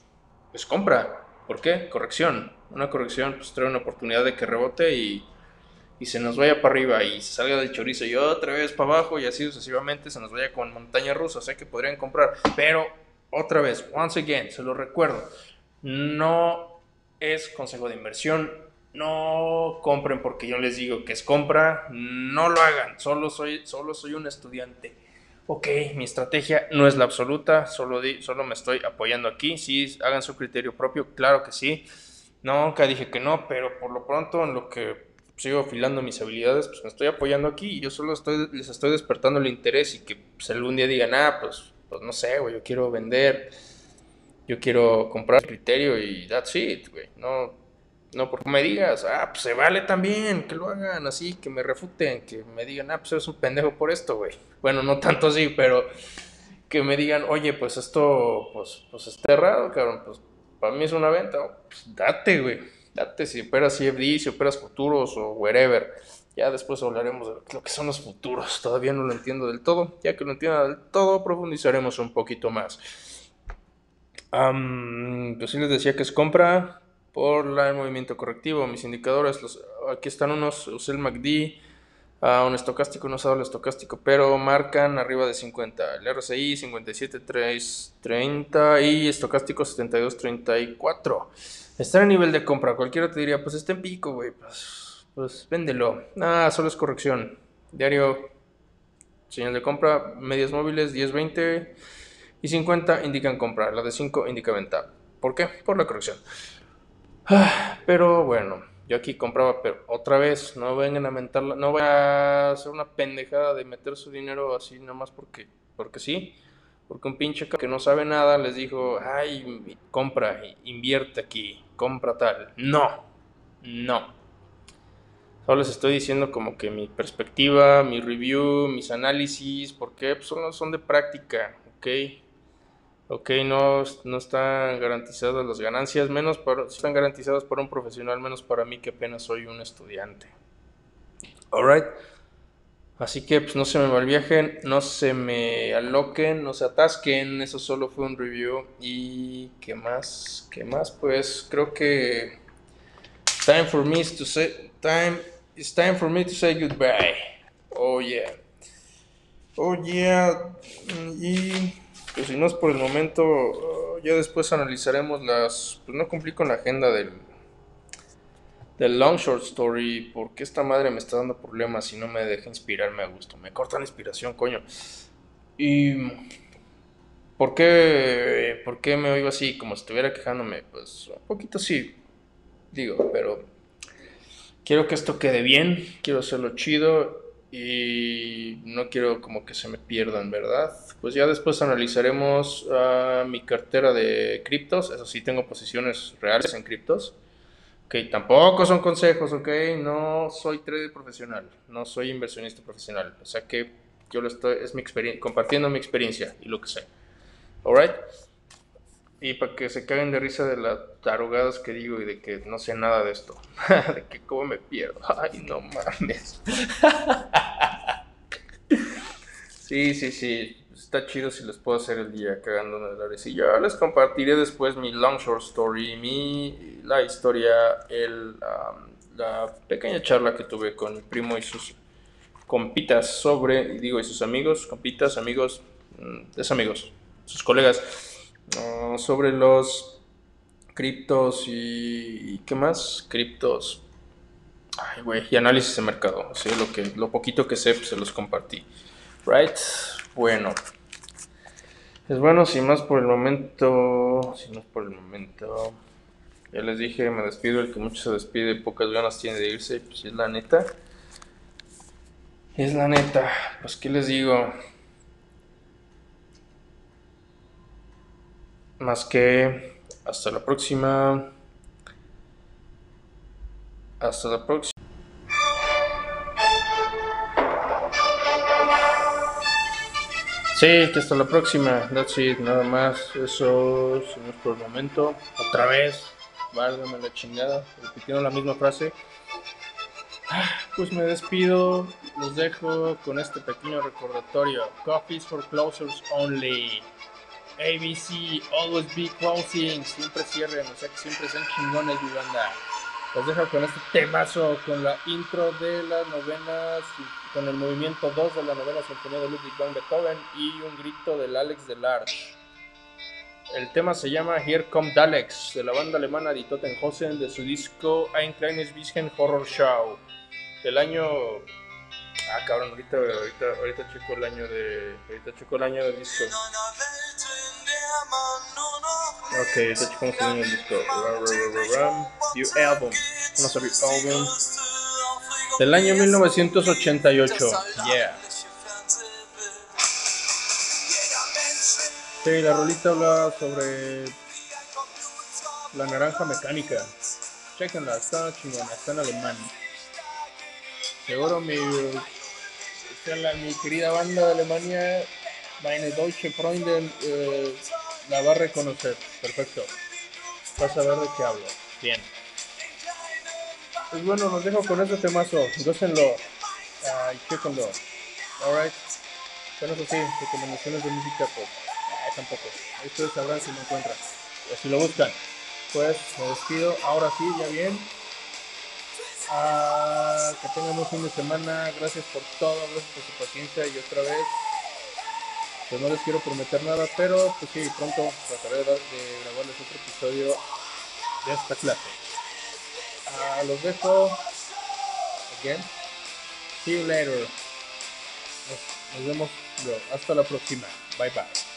es compra. ¿Por qué? Corrección. Una corrección pues trae una oportunidad de que rebote y, y se nos vaya para arriba y se salga del chorizo y otra vez para abajo y así sucesivamente se nos vaya con montaña rusa. O sea que podrían comprar. Pero otra vez, once again, se lo recuerdo. No es consejo de inversión. No compren porque yo les digo que es compra. No lo hagan. Solo soy, solo soy un estudiante. Ok, mi estrategia no es la absoluta. Solo, di, solo me estoy apoyando aquí. Si hagan su criterio propio. Claro que sí. Nunca dije que no, pero por lo pronto en lo que sigo afilando mis habilidades, pues me estoy apoyando aquí. Y yo solo estoy, les estoy despertando el interés y que pues, algún día digan, ah, pues, pues no sé, güey, yo quiero vender yo quiero comprar criterio y that's it, güey. No, no porque me digas, ah, pues se vale también, que lo hagan así, que me refuten, que me digan, ah, pues eres un pendejo por esto, güey. Bueno, no tanto así, pero que me digan, oye, pues esto, pues, pues está errado, cabrón, pues para mí es una venta, pues date, güey. Date si operas CFD, si operas futuros o wherever. Ya después hablaremos de lo que son los futuros. Todavía no lo entiendo del todo. Ya que lo entienda del todo, profundizaremos un poquito más pues sí les decía que es compra por el movimiento correctivo. Mis indicadores, aquí están unos, usé MACD, uh, un estocástico, no usado el estocástico, pero marcan arriba de 50. El RSI 57.330 y estocástico 72.34. Está a nivel de compra. Cualquiera te diría, pues está en pico, güey. Pues, pues véndelo. Ah, solo es corrección. Diario, señal de compra, medias móviles 10.20 y 50 indican compra, la de 5 indica venta. ¿Por qué? Por la corrección. Ah, pero bueno, yo aquí compraba, pero otra vez, no vengan a mentarla, no voy a hacer una pendejada de meter su dinero así nomás porque, porque sí. Porque un pinche que no sabe nada les dijo, ay, compra, invierte aquí, compra tal. No, no. Solo les estoy diciendo como que mi perspectiva, mi review, mis análisis, porque pues, son de práctica, ¿ok? Ok, no, no están garantizadas las ganancias, menos para, están garantizadas para un profesional, menos para mí que apenas soy un estudiante. Alright. Así que pues no se me malviajen, no se me aloquen, no se atasquen, eso solo fue un review. Y qué más, qué más, pues creo que time for me to say time it's time for me to say goodbye. Oh yeah. Oh yeah. Y pues si no es por el momento, ya después analizaremos las pues no cumplí con la agenda del del long short story, porque esta madre me está dando problemas y no me deja inspirarme a gusto. Me corta la inspiración, coño. Y ¿por qué, ¿por qué me oigo así, como si estuviera quejándome? Pues un poquito sí, digo, pero quiero que esto quede bien, quiero hacerlo chido y no quiero como que se me pierdan, ¿verdad? Pues ya después analizaremos uh, mi cartera de criptos, eso sí, tengo posiciones reales en criptos. Ok, tampoco son consejos, ok, no soy trader profesional, no soy inversionista profesional, o sea que yo lo estoy, es mi compartiendo mi experiencia y lo que sé, alright, y para que se caguen de risa de las tarugadas que digo y de que no sé nada de esto, [LAUGHS] de que cómo me pierdo, ay no mames, [LAUGHS] sí, sí, sí, está chido si les puedo hacer el día cagando en el Y yo les compartiré después mi long short story, mi, la historia, el, la pequeña charla que tuve con mi primo y sus compitas sobre, digo, y sus amigos, compitas, amigos, mm, es amigos, sus colegas, uh, sobre los criptos y, ¿qué más? Criptos. Ay, güey, y análisis de mercado. O lo, que, lo poquito que sé, pues, se los compartí. Right? Bueno. Es bueno, sin más por el momento. Sin más por el momento. Ya les dije, me despido. El que mucho se despide, pocas ganas tiene de irse. Pues es la neta. Es la neta. Pues, ¿qué les digo? Más que. Hasta la próxima. Hasta la próxima. Sí, que hasta la próxima. That's it, nada más. Eso es por el momento. Otra vez. Válgame la chingada. Repitiendo la misma frase. Pues me despido. Los dejo con este pequeño recordatorio. Coffees for closers only. ABC, always be closing. Siempre cierren, o sea que siempre sean chingones, mi banda. Los dejo con este temazo, con la intro de las novenas, con el movimiento 2 de la novena sinfonía de Ludwig van Beethoven y un grito del Alex Delarge. El tema se llama Here Come Daleks, de la banda alemana Die Totenhosen, de su disco Ein kleines bisschen Horror Show, del año... Ah, cabrón, ahorita, ahorita, ahorita checo el año de... Ahorita checo el año del disco. Ok, ahorita checamos el año del disco. View Album. Vamos a ver Album. Del año 1988. Yeah. Sí, la rolita habla sobre la naranja mecánica. Chequenla, está chingona, está en alemán. Seguro mi, mi querida banda de Alemania, Meine Deutsche Freundin, eh, la va a reconocer. Perfecto. Vas a ver de qué hablo. Bien. Pues bueno, los dejo con este temazo. Gócenlo. Uh, chequenlo. Alright. Bueno, eso sí, recomendaciones de música, pues tampoco. Ahí ustedes sabrán si lo encuentran. Si lo buscan. Pues me despido. Ahora sí, ya bien. Ah, que tengan un fin de semana. Gracias por todo. Gracias por su paciencia. Y otra vez. Pues no les quiero prometer nada. Pero pues sí, pronto trataré de, de grabarles otro episodio de esta clase. Ah, los dejo. Again. See you later. Nos, vemos. Hasta la próxima. Bye bye.